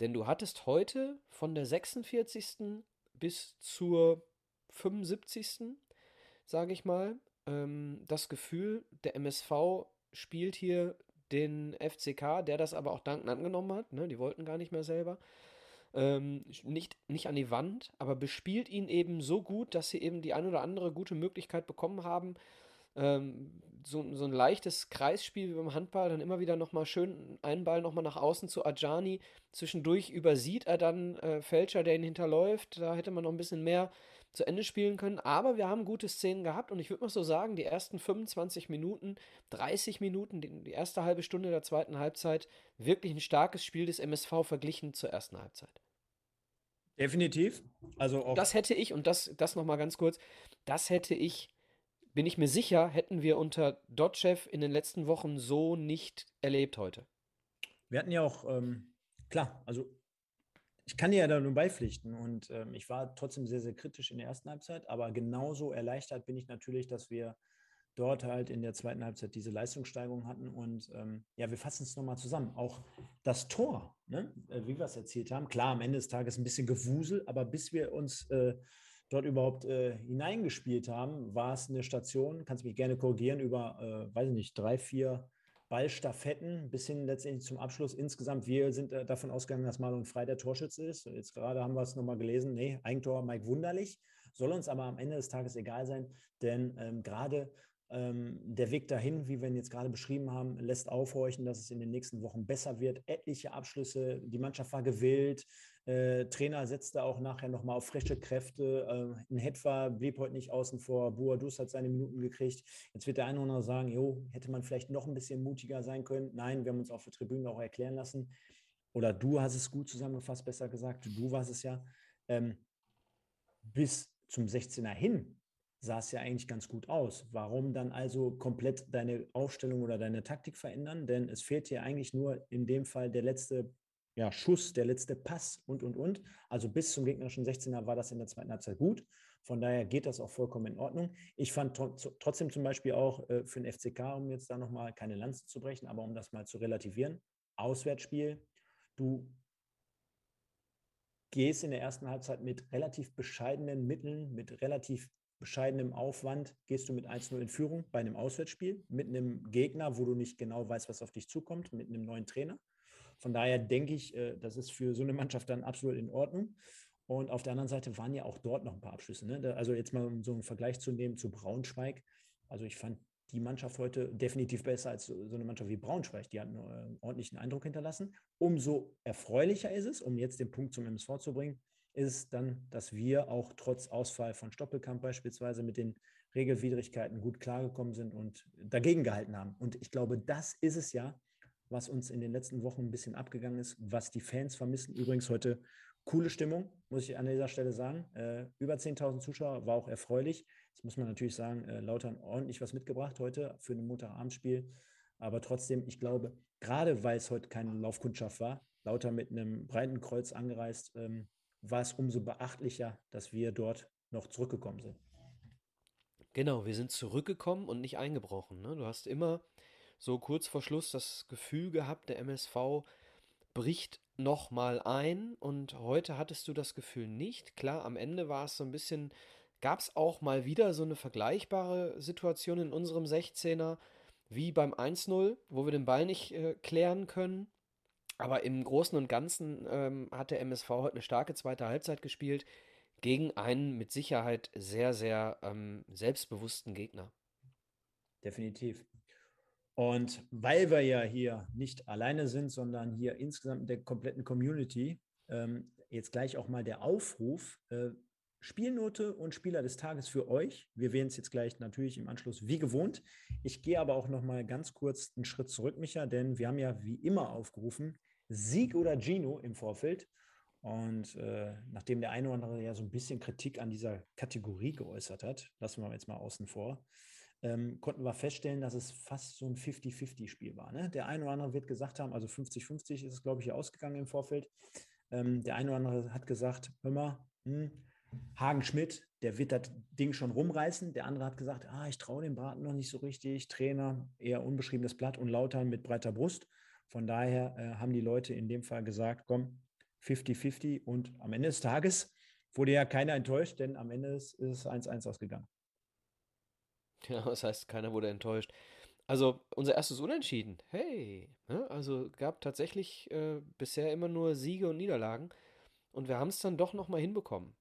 Denn du hattest heute von der 46. bis zur 75. sage ich mal, ähm, das Gefühl, der MSV spielt hier den FCK, der das aber auch dankend angenommen hat. Ne? Die wollten gar nicht mehr selber. Ähm, nicht, nicht an die Wand, aber bespielt ihn eben so gut, dass sie eben die ein oder andere gute Möglichkeit bekommen haben. Ähm, so, so ein leichtes Kreisspiel wie beim Handball, dann immer wieder nochmal schön einen Ball nochmal nach außen zu Ajani. Zwischendurch übersieht er dann äh, Fälscher, der ihn hinterläuft. Da hätte man noch ein bisschen mehr zu Ende spielen können. Aber wir haben gute Szenen gehabt und ich würde mal so sagen, die ersten 25 Minuten, 30 Minuten, die erste halbe Stunde der zweiten Halbzeit, wirklich ein starkes Spiel des MSV verglichen zur ersten Halbzeit. Definitiv. Also auch das hätte ich, und das, das nochmal ganz kurz, das hätte ich, bin ich mir sicher, hätten wir unter Dotchev in den letzten Wochen so nicht erlebt heute. Wir hatten ja auch, ähm, klar, also ich kann dir ja da nur beipflichten und ähm, ich war trotzdem sehr, sehr kritisch in der ersten Halbzeit, aber genauso erleichtert bin ich natürlich, dass wir dort halt in der zweiten Halbzeit diese Leistungssteigerung hatten und ähm, ja, wir fassen es nochmal zusammen. Auch das Tor, ne, äh, wie wir es erzählt haben, klar, am Ende des Tages ein bisschen Gewusel, aber bis wir uns äh, dort überhaupt äh, hineingespielt haben, war es eine Station, kannst mich gerne korrigieren, über, äh, weiß ich nicht, drei, vier Ballstaffetten bis hin letztendlich zum Abschluss. Insgesamt, wir sind äh, davon ausgegangen, dass Marlon Frei der Torschütze ist. Jetzt gerade haben wir es nochmal gelesen. Nee, Eigentor Mike Wunderlich. Soll uns aber am Ende des Tages egal sein, denn ähm, gerade der Weg dahin, wie wir ihn jetzt gerade beschrieben haben, lässt aufhorchen, dass es in den nächsten Wochen besser wird. Etliche Abschlüsse, die Mannschaft war gewillt. Äh, Trainer setzte auch nachher nochmal auf frische Kräfte. Äh, ein Hetwa blieb heute nicht außen vor. Buadus hat seine Minuten gekriegt. Jetzt wird der eine oder andere sagen, jo, hätte man vielleicht noch ein bisschen mutiger sein können. Nein, wir haben uns auf der Tribüne auch erklären lassen. Oder du hast es gut zusammengefasst, besser gesagt. Du warst es ja. Ähm, bis zum 16er hin sah es ja eigentlich ganz gut aus. Warum dann also komplett deine Aufstellung oder deine Taktik verändern? Denn es fehlt hier eigentlich nur in dem Fall der letzte ja, Schuss, der letzte Pass und, und, und. Also bis zum gegnerischen 16er war das in der zweiten Halbzeit gut. Von daher geht das auch vollkommen in Ordnung. Ich fand trotzdem zum Beispiel auch äh, für den FCK, um jetzt da nochmal keine Lanze zu brechen, aber um das mal zu relativieren, Auswärtsspiel, du gehst in der ersten Halbzeit mit relativ bescheidenen Mitteln, mit relativ bescheidenem Aufwand, gehst du mit 1-0 in Führung bei einem Auswärtsspiel, mit einem Gegner, wo du nicht genau weißt, was auf dich zukommt, mit einem neuen Trainer. Von daher denke ich, äh, das ist für so eine Mannschaft dann absolut in Ordnung. Und auf der anderen Seite waren ja auch dort noch ein paar Abschlüsse. Ne? Also jetzt mal um so einen Vergleich zu nehmen zu Braunschweig. Also ich fand die Mannschaft heute definitiv besser als so eine Mannschaft wie Braunschweig. Die hat einen äh, ordentlichen Eindruck hinterlassen. Umso erfreulicher ist es, um jetzt den Punkt zum MSV zu bringen, ist dann, dass wir auch trotz Ausfall von Stoppelkamp beispielsweise mit den Regelwidrigkeiten gut klargekommen sind und dagegen gehalten haben. Und ich glaube, das ist es ja, was uns in den letzten Wochen ein bisschen abgegangen ist, was die Fans vermissen. Übrigens heute coole Stimmung, muss ich an dieser Stelle sagen. Äh, über 10.000 Zuschauer war auch erfreulich. Jetzt muss man natürlich sagen, äh, Lautern ordentlich was mitgebracht heute für ein Montagabendspiel. Aber trotzdem, ich glaube, gerade weil es heute keine Laufkundschaft war, Lauter mit einem breiten Kreuz angereist, ähm, war es umso beachtlicher, dass wir dort noch zurückgekommen sind. Genau, wir sind zurückgekommen und nicht eingebrochen. Ne? Du hast immer so kurz vor Schluss das Gefühl gehabt, der MSV bricht nochmal ein und heute hattest du das Gefühl nicht. Klar, am Ende war es so ein bisschen, gab es auch mal wieder so eine vergleichbare Situation in unserem 16er wie beim 1-0, wo wir den Ball nicht äh, klären können. Aber im Großen und Ganzen ähm, hat der MSV heute eine starke zweite Halbzeit gespielt gegen einen mit Sicherheit sehr, sehr ähm, selbstbewussten Gegner. Definitiv. Und weil wir ja hier nicht alleine sind, sondern hier insgesamt in der kompletten Community, ähm, jetzt gleich auch mal der Aufruf, äh, Spielnote und Spieler des Tages für euch. Wir wählen es jetzt gleich natürlich im Anschluss wie gewohnt. Ich gehe aber auch noch mal ganz kurz einen Schritt zurück, Micha, denn wir haben ja wie immer aufgerufen, Sieg oder Gino im Vorfeld. Und äh, nachdem der eine oder andere ja so ein bisschen Kritik an dieser Kategorie geäußert hat, lassen wir jetzt mal außen vor, ähm, konnten wir feststellen, dass es fast so ein 50-50-Spiel war. Ne? Der eine oder andere wird gesagt haben, also 50-50 ist es, glaube ich, hier ausgegangen im Vorfeld. Ähm, der eine oder andere hat gesagt, hör mal, hm, Hagen Schmidt, der wird das Ding schon rumreißen. Der andere hat gesagt, ah, ich traue dem Braten noch nicht so richtig. Trainer, eher unbeschriebenes Blatt und Lautern mit breiter Brust. Von daher äh, haben die Leute in dem Fall gesagt, komm, 50-50 und am Ende des Tages wurde ja keiner enttäuscht, denn am Ende ist es 1-1 ausgegangen. Ja, das heißt, keiner wurde enttäuscht. Also unser erstes Unentschieden. Hey, ne? also gab tatsächlich äh, bisher immer nur Siege und Niederlagen und wir haben es dann doch nochmal hinbekommen.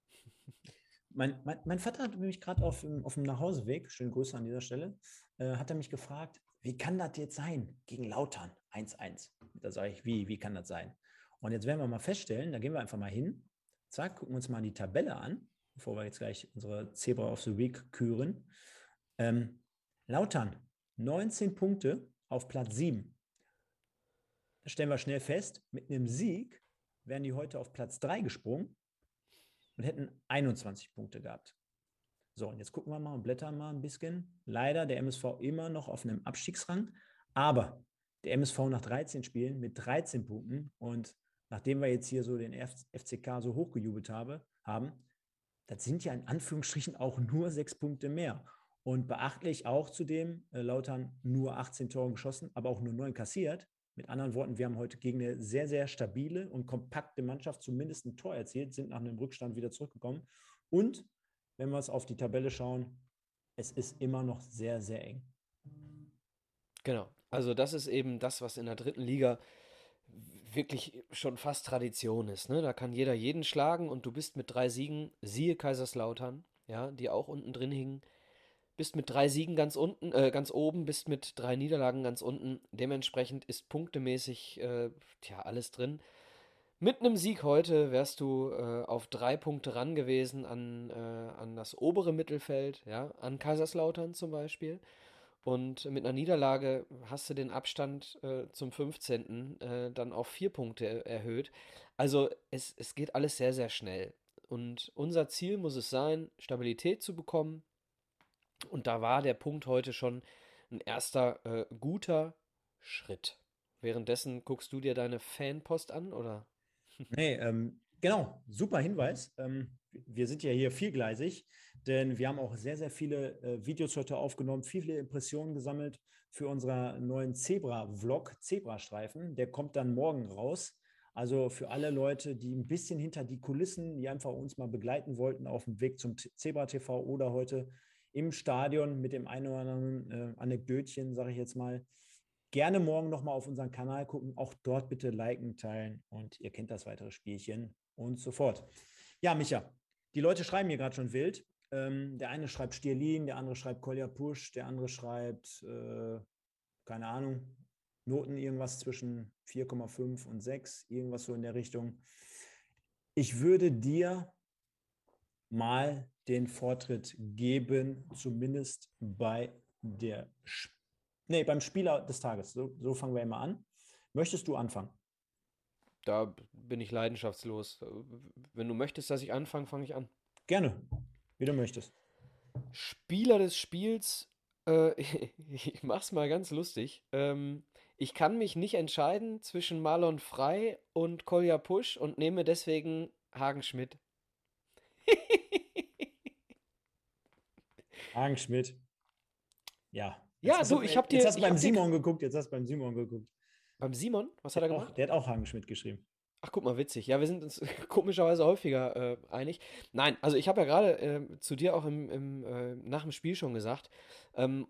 Mein, mein, mein, Vater hat mich gerade auf, auf dem Nachhauseweg, schöne Grüße an dieser Stelle, äh, hat er mich gefragt, wie kann das jetzt sein gegen Lautern 1-1? Da sage ich, wie, wie kann das sein? Und jetzt werden wir mal feststellen, da gehen wir einfach mal hin, zack, gucken uns mal die Tabelle an, bevor wir jetzt gleich unsere Zebra of the Week küren. Ähm, Lautern, 19 Punkte auf Platz 7. Da stellen wir schnell fest, mit einem Sieg wären die heute auf Platz 3 gesprungen und hätten 21 Punkte gehabt. So, und jetzt gucken wir mal und blättern mal ein bisschen. Leider der MSV immer noch auf einem Abstiegsrang, aber der MSV nach 13 Spielen mit 13 Punkten und nachdem wir jetzt hier so den FCK so hochgejubelt habe, haben, das sind ja in Anführungsstrichen auch nur sechs Punkte mehr. Und beachtlich auch zudem, äh, Lautern nur 18 Tore geschossen, aber auch nur 9 kassiert. Mit anderen Worten, wir haben heute gegen eine sehr, sehr stabile und kompakte Mannschaft zumindest ein Tor erzielt, sind nach einem Rückstand wieder zurückgekommen. Und wenn wir es auf die Tabelle schauen, es ist immer noch sehr, sehr eng. Genau. Also das ist eben das, was in der dritten Liga wirklich schon fast Tradition ist. Ne? Da kann jeder jeden schlagen und du bist mit drei Siegen, siehe Kaiserslautern, ja, die auch unten drin hingen, bist mit drei Siegen ganz unten, äh, ganz oben, bist mit drei Niederlagen ganz unten. Dementsprechend ist punktemäßig äh, tja, alles drin. Mit einem Sieg heute wärst du äh, auf drei Punkte ran gewesen an, äh, an das obere Mittelfeld, ja, an Kaiserslautern zum Beispiel. Und mit einer Niederlage hast du den Abstand äh, zum 15. Äh, dann auf vier Punkte erhöht. Also es, es geht alles sehr, sehr schnell. Und unser Ziel muss es sein, Stabilität zu bekommen, und da war der Punkt heute schon ein erster äh, guter Schritt. Währenddessen guckst du dir deine Fanpost an, oder? Nee, ähm, genau, super Hinweis. Ähm, wir sind ja hier vielgleisig, denn wir haben auch sehr, sehr viele äh, Videos heute aufgenommen, viele Impressionen gesammelt für unseren neuen Zebra-Vlog, Zebrastreifen. Der kommt dann morgen raus Also für alle Leute, die ein bisschen hinter die Kulissen, die einfach uns mal begleiten wollten auf dem Weg zum Zebra TV oder heute im Stadion mit dem einen oder anderen äh, Anekdötchen, sage ich jetzt mal, gerne morgen nochmal auf unseren Kanal gucken. Auch dort bitte liken, teilen und ihr kennt das weitere Spielchen und so fort. Ja, Micha, die Leute schreiben hier gerade schon wild. Ähm, der eine schreibt Stierlin, der andere schreibt Kolja Push, der andere schreibt, äh, keine Ahnung, Noten irgendwas zwischen 4,5 und 6, irgendwas so in der Richtung. Ich würde dir mal den Vortritt geben, zumindest bei der nee, beim Spieler des Tages. So, so fangen wir immer an. Möchtest du anfangen? Da bin ich leidenschaftslos. Wenn du möchtest, dass ich anfange, fange ich an. Gerne, wie du möchtest. Spieler des Spiels, äh, ich mach's mal ganz lustig. Ähm, ich kann mich nicht entscheiden zwischen Marlon Frey und Kolja Pusch und nehme deswegen Hagen Schmidt. Hagen Schmidt. Ja. Ja, du, ich habe dir. Jetzt hast du beim Simon geguckt, jetzt hast du beim Simon geguckt. Beim Simon? Was hat er gemacht? Auch, der hat auch Hagen Schmidt geschrieben. Ach, guck mal, witzig. Ja, wir sind uns komischerweise häufiger äh, einig. Nein, also ich habe ja gerade äh, zu dir auch im, im äh, nach dem Spiel schon gesagt, ähm,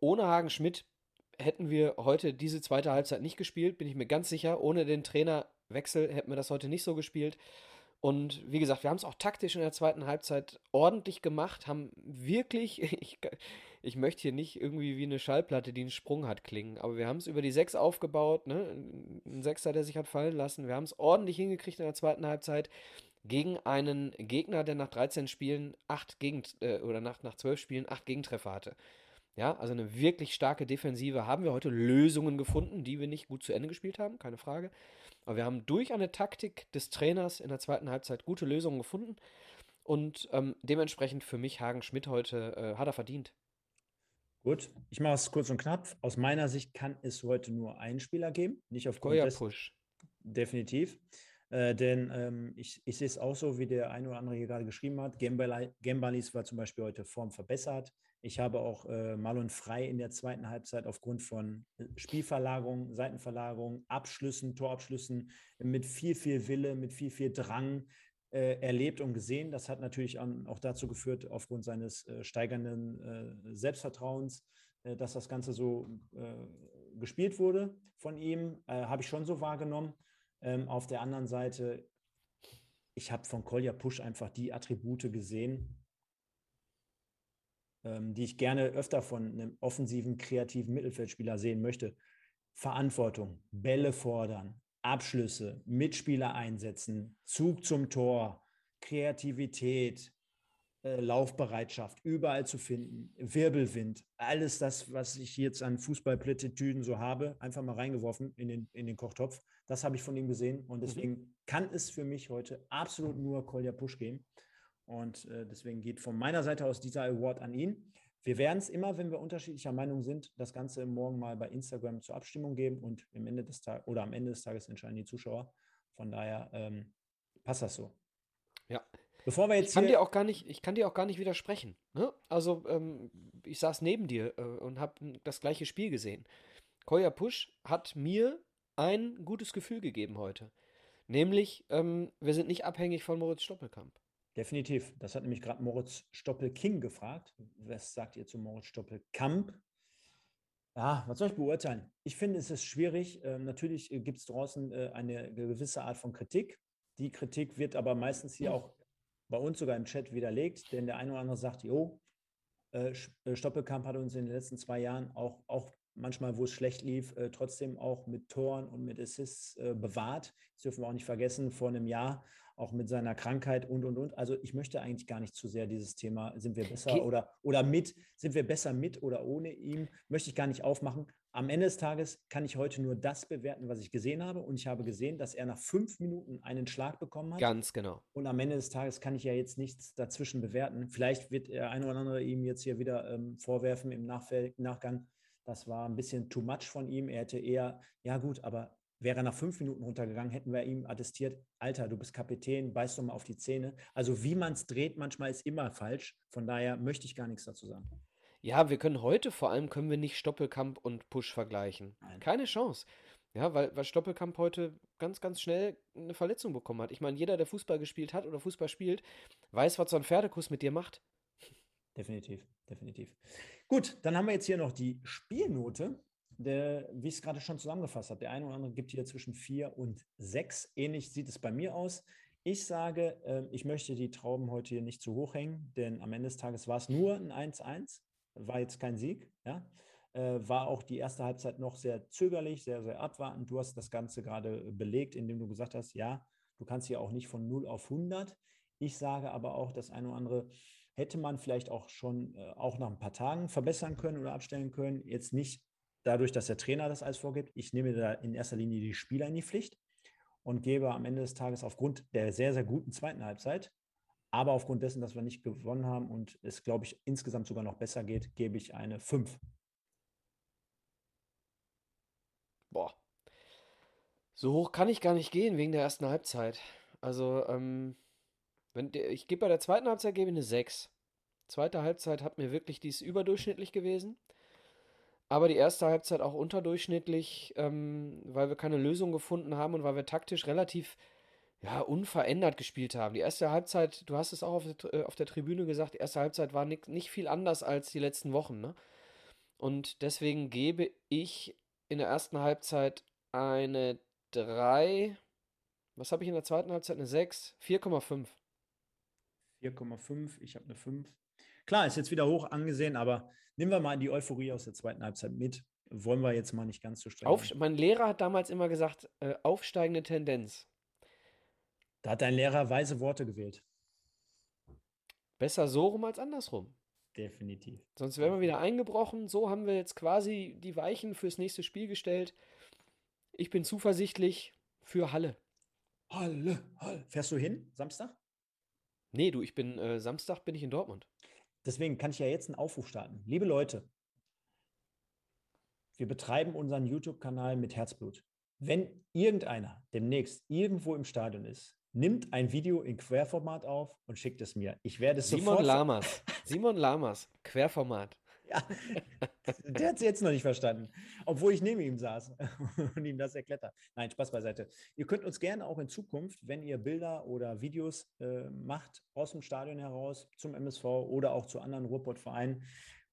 ohne Hagen Schmidt hätten wir heute diese zweite Halbzeit nicht gespielt, bin ich mir ganz sicher. Ohne den Trainerwechsel hätten wir das heute nicht so gespielt. Und wie gesagt, wir haben es auch taktisch in der zweiten Halbzeit ordentlich gemacht, haben wirklich, ich, ich möchte hier nicht irgendwie wie eine Schallplatte, die einen Sprung hat, klingen, aber wir haben es über die Sechs aufgebaut, ne? ein Sechser, der sich hat fallen lassen. Wir haben es ordentlich hingekriegt in der zweiten Halbzeit gegen einen Gegner, der nach 13 Spielen acht Gegend äh, oder nach, nach 12 Spielen acht Gegentreffer hatte. Ja, also eine wirklich starke Defensive. Haben wir heute Lösungen gefunden, die wir nicht gut zu Ende gespielt haben, keine Frage. Aber wir haben durch eine Taktik des Trainers in der zweiten Halbzeit gute Lösungen gefunden. Und ähm, dementsprechend für mich Hagen Schmidt heute äh, hat er verdient. Gut, ich mache es kurz und knapp. Aus meiner Sicht kann es heute nur einen Spieler geben, nicht aufgrund Goya des Push. Definitiv. Äh, denn ähm, ich, ich sehe es auch so, wie der eine oder andere hier gerade geschrieben hat. Gembalis war zum Beispiel heute Form verbessert. Ich habe auch äh, Marlon Frei in der zweiten Halbzeit aufgrund von äh, Spielverlagerung, Seitenverlagerung, Abschlüssen, Torabschlüssen mit viel, viel Wille, mit viel, viel Drang äh, erlebt und gesehen. Das hat natürlich auch dazu geführt, aufgrund seines äh, steigernden äh, Selbstvertrauens, äh, dass das Ganze so gespielt wurde von ihm. habe ich schon so wahrgenommen. Ähm, auf der anderen Seite, ich habe von Kolja Pusch einfach die Attribute gesehen, ähm, die ich gerne öfter von einem offensiven, kreativen Mittelfeldspieler sehen möchte. Verantwortung, Bälle fordern, Abschlüsse, Mitspieler einsetzen, Zug zum Tor, Kreativität, äh, Laufbereitschaft, überall zu finden, Wirbelwind, alles das, was ich jetzt an Fußballplittitüden so habe, einfach mal reingeworfen in den, in den Kochtopf. Das habe ich von ihm gesehen und mhm. deswegen mhm. kann es für mich heute absolut nur Kolja Pusch geben. Und äh, deswegen geht von meiner Seite aus dieser Award an ihn. Wir werden es immer, wenn wir unterschiedlicher Meinung sind, das Ganze morgen mal bei Instagram zur Abstimmung geben und am Ende des Tages oder am Ende des Tages entscheiden die Zuschauer. Von daher ähm, passt das so. Ja. Bevor wir jetzt ich kann dir auch gar nicht, ich kann dir auch gar nicht widersprechen. Ne? Also ähm, ich saß neben dir äh, und habe das gleiche Spiel gesehen. Koya Push hat mir ein gutes Gefühl gegeben heute. Nämlich, ähm, wir sind nicht abhängig von Moritz Stoppelkamp. Definitiv. Das hat nämlich gerade Moritz Stoppel-King gefragt. Was sagt ihr zu Moritz Stoppel-Kamp? Ja, was soll ich beurteilen? Ich finde, es ist schwierig. Ähm, natürlich äh, gibt es draußen äh, eine gewisse Art von Kritik. Die Kritik wird aber meistens hier auch bei uns sogar im Chat widerlegt, denn der eine oder andere sagt, jo, äh, äh, Stoppelkamp hat uns in den letzten zwei Jahren auch, auch manchmal, wo es schlecht lief, äh, trotzdem auch mit Toren und mit Assists äh, bewahrt. Das dürfen wir auch nicht vergessen, vor einem Jahr auch mit seiner Krankheit und, und, und. Also ich möchte eigentlich gar nicht zu sehr dieses Thema, sind wir besser okay. oder, oder mit, sind wir besser mit oder ohne ihm, möchte ich gar nicht aufmachen. Am Ende des Tages kann ich heute nur das bewerten, was ich gesehen habe. Und ich habe gesehen, dass er nach fünf Minuten einen Schlag bekommen hat. Ganz genau. Und am Ende des Tages kann ich ja jetzt nichts dazwischen bewerten. Vielleicht wird der eine oder andere ihm jetzt hier wieder ähm, vorwerfen im Nachgang. Das war ein bisschen too much von ihm. Er hätte eher, ja gut, aber Wäre er nach fünf Minuten runtergegangen, hätten wir ihm attestiert, Alter, du bist Kapitän, beißt doch mal auf die Zähne. Also wie man es dreht, manchmal ist immer falsch. Von daher möchte ich gar nichts dazu sagen. Ja, wir können heute vor allem können wir nicht Stoppelkamp und Push vergleichen. Nein. Keine Chance. Ja, weil, weil Stoppelkamp heute ganz, ganz schnell eine Verletzung bekommen hat. Ich meine, jeder, der Fußball gespielt hat oder Fußball spielt, weiß, was so ein Pferdekuss mit dir macht. Definitiv, definitiv. Gut, dann haben wir jetzt hier noch die Spielnote. Der, wie ich es gerade schon zusammengefasst habe, der eine oder andere gibt hier zwischen 4 und 6. Ähnlich sieht es bei mir aus. Ich sage, äh, ich möchte die Trauben heute hier nicht zu hoch hängen, denn am Ende des Tages war es nur ein 1-1, war jetzt kein Sieg. Ja? Äh, war auch die erste Halbzeit noch sehr zögerlich, sehr, sehr abwartend. Du hast das Ganze gerade belegt, indem du gesagt hast, ja, du kannst hier auch nicht von 0 auf 100. Ich sage aber auch, das eine oder andere hätte man vielleicht auch schon äh, auch nach ein paar Tagen verbessern können oder abstellen können. Jetzt nicht dadurch, dass der Trainer das alles vorgibt. Ich nehme da in erster Linie die Spieler in die Pflicht und gebe am Ende des Tages aufgrund der sehr, sehr guten zweiten Halbzeit, aber aufgrund dessen, dass wir nicht gewonnen haben und es, glaube ich, insgesamt sogar noch besser geht, gebe ich eine 5. Boah. So hoch kann ich gar nicht gehen wegen der ersten Halbzeit. Also, ähm, wenn ich gebe bei der zweiten Halbzeit gebe eine 6. Zweite Halbzeit hat mir wirklich, die ist überdurchschnittlich gewesen. Aber die erste Halbzeit auch unterdurchschnittlich, ähm, weil wir keine Lösung gefunden haben und weil wir taktisch relativ ja, unverändert gespielt haben. Die erste Halbzeit, du hast es auch auf der, äh, auf der Tribüne gesagt, die erste Halbzeit war nicht, nicht viel anders als die letzten Wochen. Ne? Und deswegen gebe ich in der ersten Halbzeit eine 3. Was habe ich in der zweiten Halbzeit? Eine 6? 4,5. 4,5, ich habe eine 5. Klar, ist jetzt wieder hoch angesehen, aber nehmen wir mal die Euphorie aus der zweiten Halbzeit mit. Wollen wir jetzt mal nicht ganz so streng. Auf, mein Lehrer hat damals immer gesagt, äh, aufsteigende Tendenz. Da hat dein Lehrer weise Worte gewählt. Besser so rum als andersrum. Definitiv. Sonst wären wir wieder eingebrochen. So haben wir jetzt quasi die Weichen fürs nächste Spiel gestellt. Ich bin zuversichtlich für Halle. Halle, Halle. Fährst du hin, Samstag? Nee, du, ich bin, äh, Samstag bin ich in Dortmund. Deswegen kann ich ja jetzt einen Aufruf starten. Liebe Leute, wir betreiben unseren YouTube-Kanal mit Herzblut. Wenn irgendeiner demnächst irgendwo im Stadion ist, nimmt ein Video in Querformat auf und schickt es mir. Ich werde es Simon sofort. Lamas. Simon Lamas, Querformat. Ja, der hat es jetzt noch nicht verstanden, obwohl ich neben ihm saß und ihm das erklärt habe. Nein, Spaß beiseite. Ihr könnt uns gerne auch in Zukunft, wenn ihr Bilder oder Videos äh, macht aus dem Stadion heraus zum MSV oder auch zu anderen Ruhrpott-Vereinen,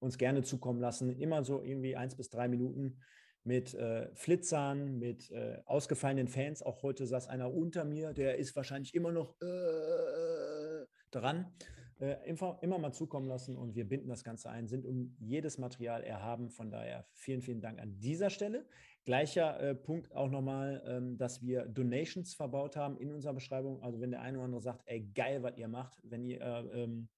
uns gerne zukommen lassen. Immer so irgendwie eins bis drei Minuten mit äh, Flitzern, mit äh, ausgefallenen Fans. Auch heute saß einer unter mir, der ist wahrscheinlich immer noch äh, dran äh, immer, mal zukommen lassen und wir binden das Ganze ein, sind um jedes Material erhaben. Von daher vielen, vielen Dank an dieser Stelle. Gleicher äh, Punkt auch nochmal, ähm, dass wir Donations verbaut haben in unserer Beschreibung. Also wenn der eine oder andere sagt, ey, geil, was ihr macht, wenn ihr äh, ähm,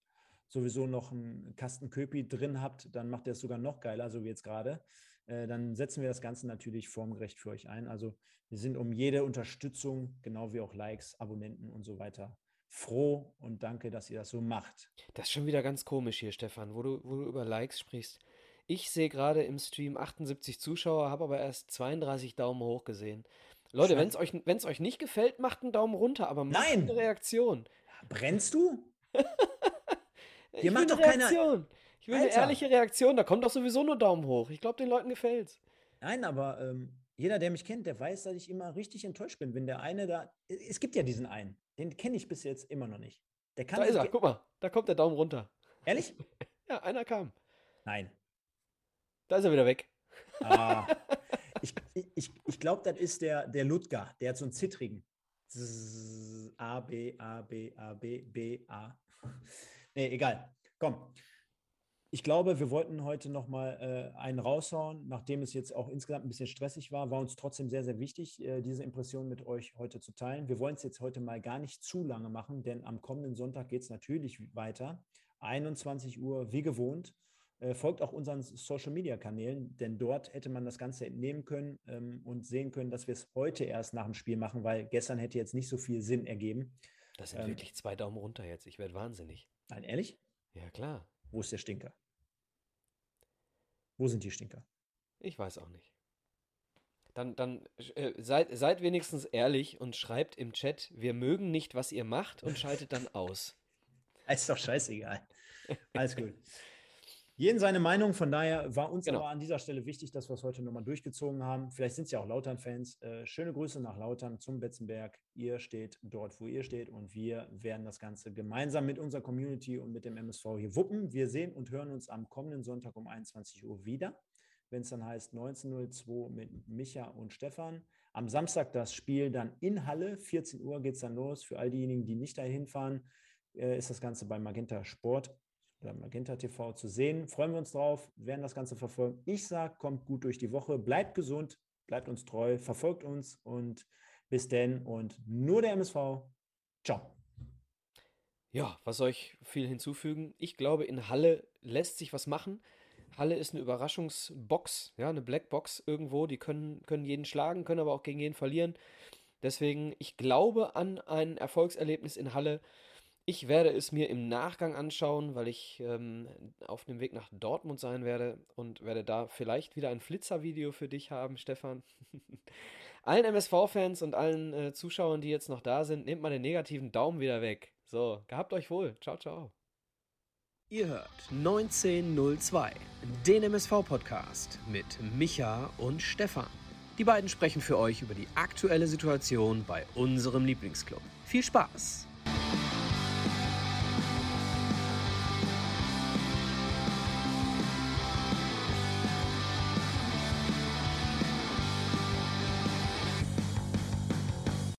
sowieso noch einen Kasten Köpi drin habt, dann macht ihr es sogar noch geiler, so wie jetzt gerade. Äh, dann setzen wir das Ganze natürlich formgerecht für euch ein. Also wir sind um jede Unterstützung, genau wie auch Likes, Abonnenten und so weiter froh und danke, dass ihr das so macht. Das ist schon wieder ganz komisch hier, Stefan, wo du, wo du über Likes sprichst. Ich sehe gerade im Stream 78 Zuschauer, habe aber erst 32 Daumen hoch gesehen. Leute, wenn es euch, euch nicht gefällt, macht einen Daumen runter, aber macht Nein. eine Reaktion. Brennst du? Ihr macht doch keine. Ich will Alter. eine ehrliche Reaktion, da kommt doch sowieso nur Daumen hoch. Ich glaube, den Leuten gefällt's. Nein, aber ähm, jeder, der mich kennt, der weiß, dass ich immer richtig enttäuscht bin, wenn der eine da. Es gibt ja diesen einen. Den kenne ich bis jetzt immer noch nicht. Der kann da ist er, guck mal, da kommt der Daumen runter. Ehrlich? ja, einer kam. Nein. Da ist er wieder weg. Ah, ich ich, ich glaube, das ist der, der Ludger, der hat so einen zittrigen. A, B, A, B, A, B, B, A. Nee, egal. Komm, ich glaube, wir wollten heute nochmal äh, einen raushauen, nachdem es jetzt auch insgesamt ein bisschen stressig war, war uns trotzdem sehr, sehr wichtig, äh, diese Impression mit euch heute zu teilen. Wir wollen es jetzt heute mal gar nicht zu lange machen, denn am kommenden Sonntag geht es natürlich weiter. 21 Uhr, wie gewohnt. Äh, folgt auch unseren Social-Media-Kanälen, denn dort hätte man das Ganze entnehmen können ähm, und sehen können, dass wir es heute erst nach dem Spiel machen, weil gestern hätte jetzt nicht so viel Sinn ergeben. Das sind ähm, wirklich zwei Daumen runter jetzt. Ich werde wahnsinnig. Nein, ehrlich? Ja, klar. Wo ist der Stinker? Wo sind die Stinker? Ich weiß auch nicht. Dann, dann äh, seid, seid wenigstens ehrlich und schreibt im Chat, wir mögen nicht, was ihr macht und schaltet dann aus. Ist doch scheißegal. Alles gut. Jeden seine Meinung, von daher war uns genau. aber an dieser Stelle wichtig, dass wir es heute nochmal durchgezogen haben. Vielleicht sind es ja auch Lautern-Fans. Äh, schöne Grüße nach Lautern zum Betzenberg. Ihr steht dort, wo ihr steht und wir werden das Ganze gemeinsam mit unserer Community und mit dem MSV hier wuppen. Wir sehen und hören uns am kommenden Sonntag um 21 Uhr wieder, wenn es dann heißt 19.02 mit Micha und Stefan. Am Samstag das Spiel dann in Halle, 14 Uhr geht es dann los. Für all diejenigen, die nicht dahin fahren, äh, ist das Ganze bei Magenta Sport oder Magenta TV zu sehen. Freuen wir uns drauf, werden das Ganze verfolgen. Ich sage, kommt gut durch die Woche, bleibt gesund, bleibt uns treu, verfolgt uns und bis denn und nur der MSV. Ciao. Ja, was soll ich viel hinzufügen? Ich glaube, in Halle lässt sich was machen. Halle ist eine Überraschungsbox, ja, eine Blackbox irgendwo. Die können, können jeden schlagen, können aber auch gegen jeden verlieren. Deswegen, ich glaube an ein Erfolgserlebnis in Halle. Ich werde es mir im Nachgang anschauen, weil ich ähm, auf dem Weg nach Dortmund sein werde und werde da vielleicht wieder ein Flitzer-Video für dich haben, Stefan. allen MSV-Fans und allen äh, Zuschauern, die jetzt noch da sind, nehmt mal den negativen Daumen wieder weg. So, gehabt euch wohl. Ciao, ciao. Ihr hört 1902, den MSV-Podcast mit Micha und Stefan. Die beiden sprechen für euch über die aktuelle Situation bei unserem Lieblingsclub. Viel Spaß!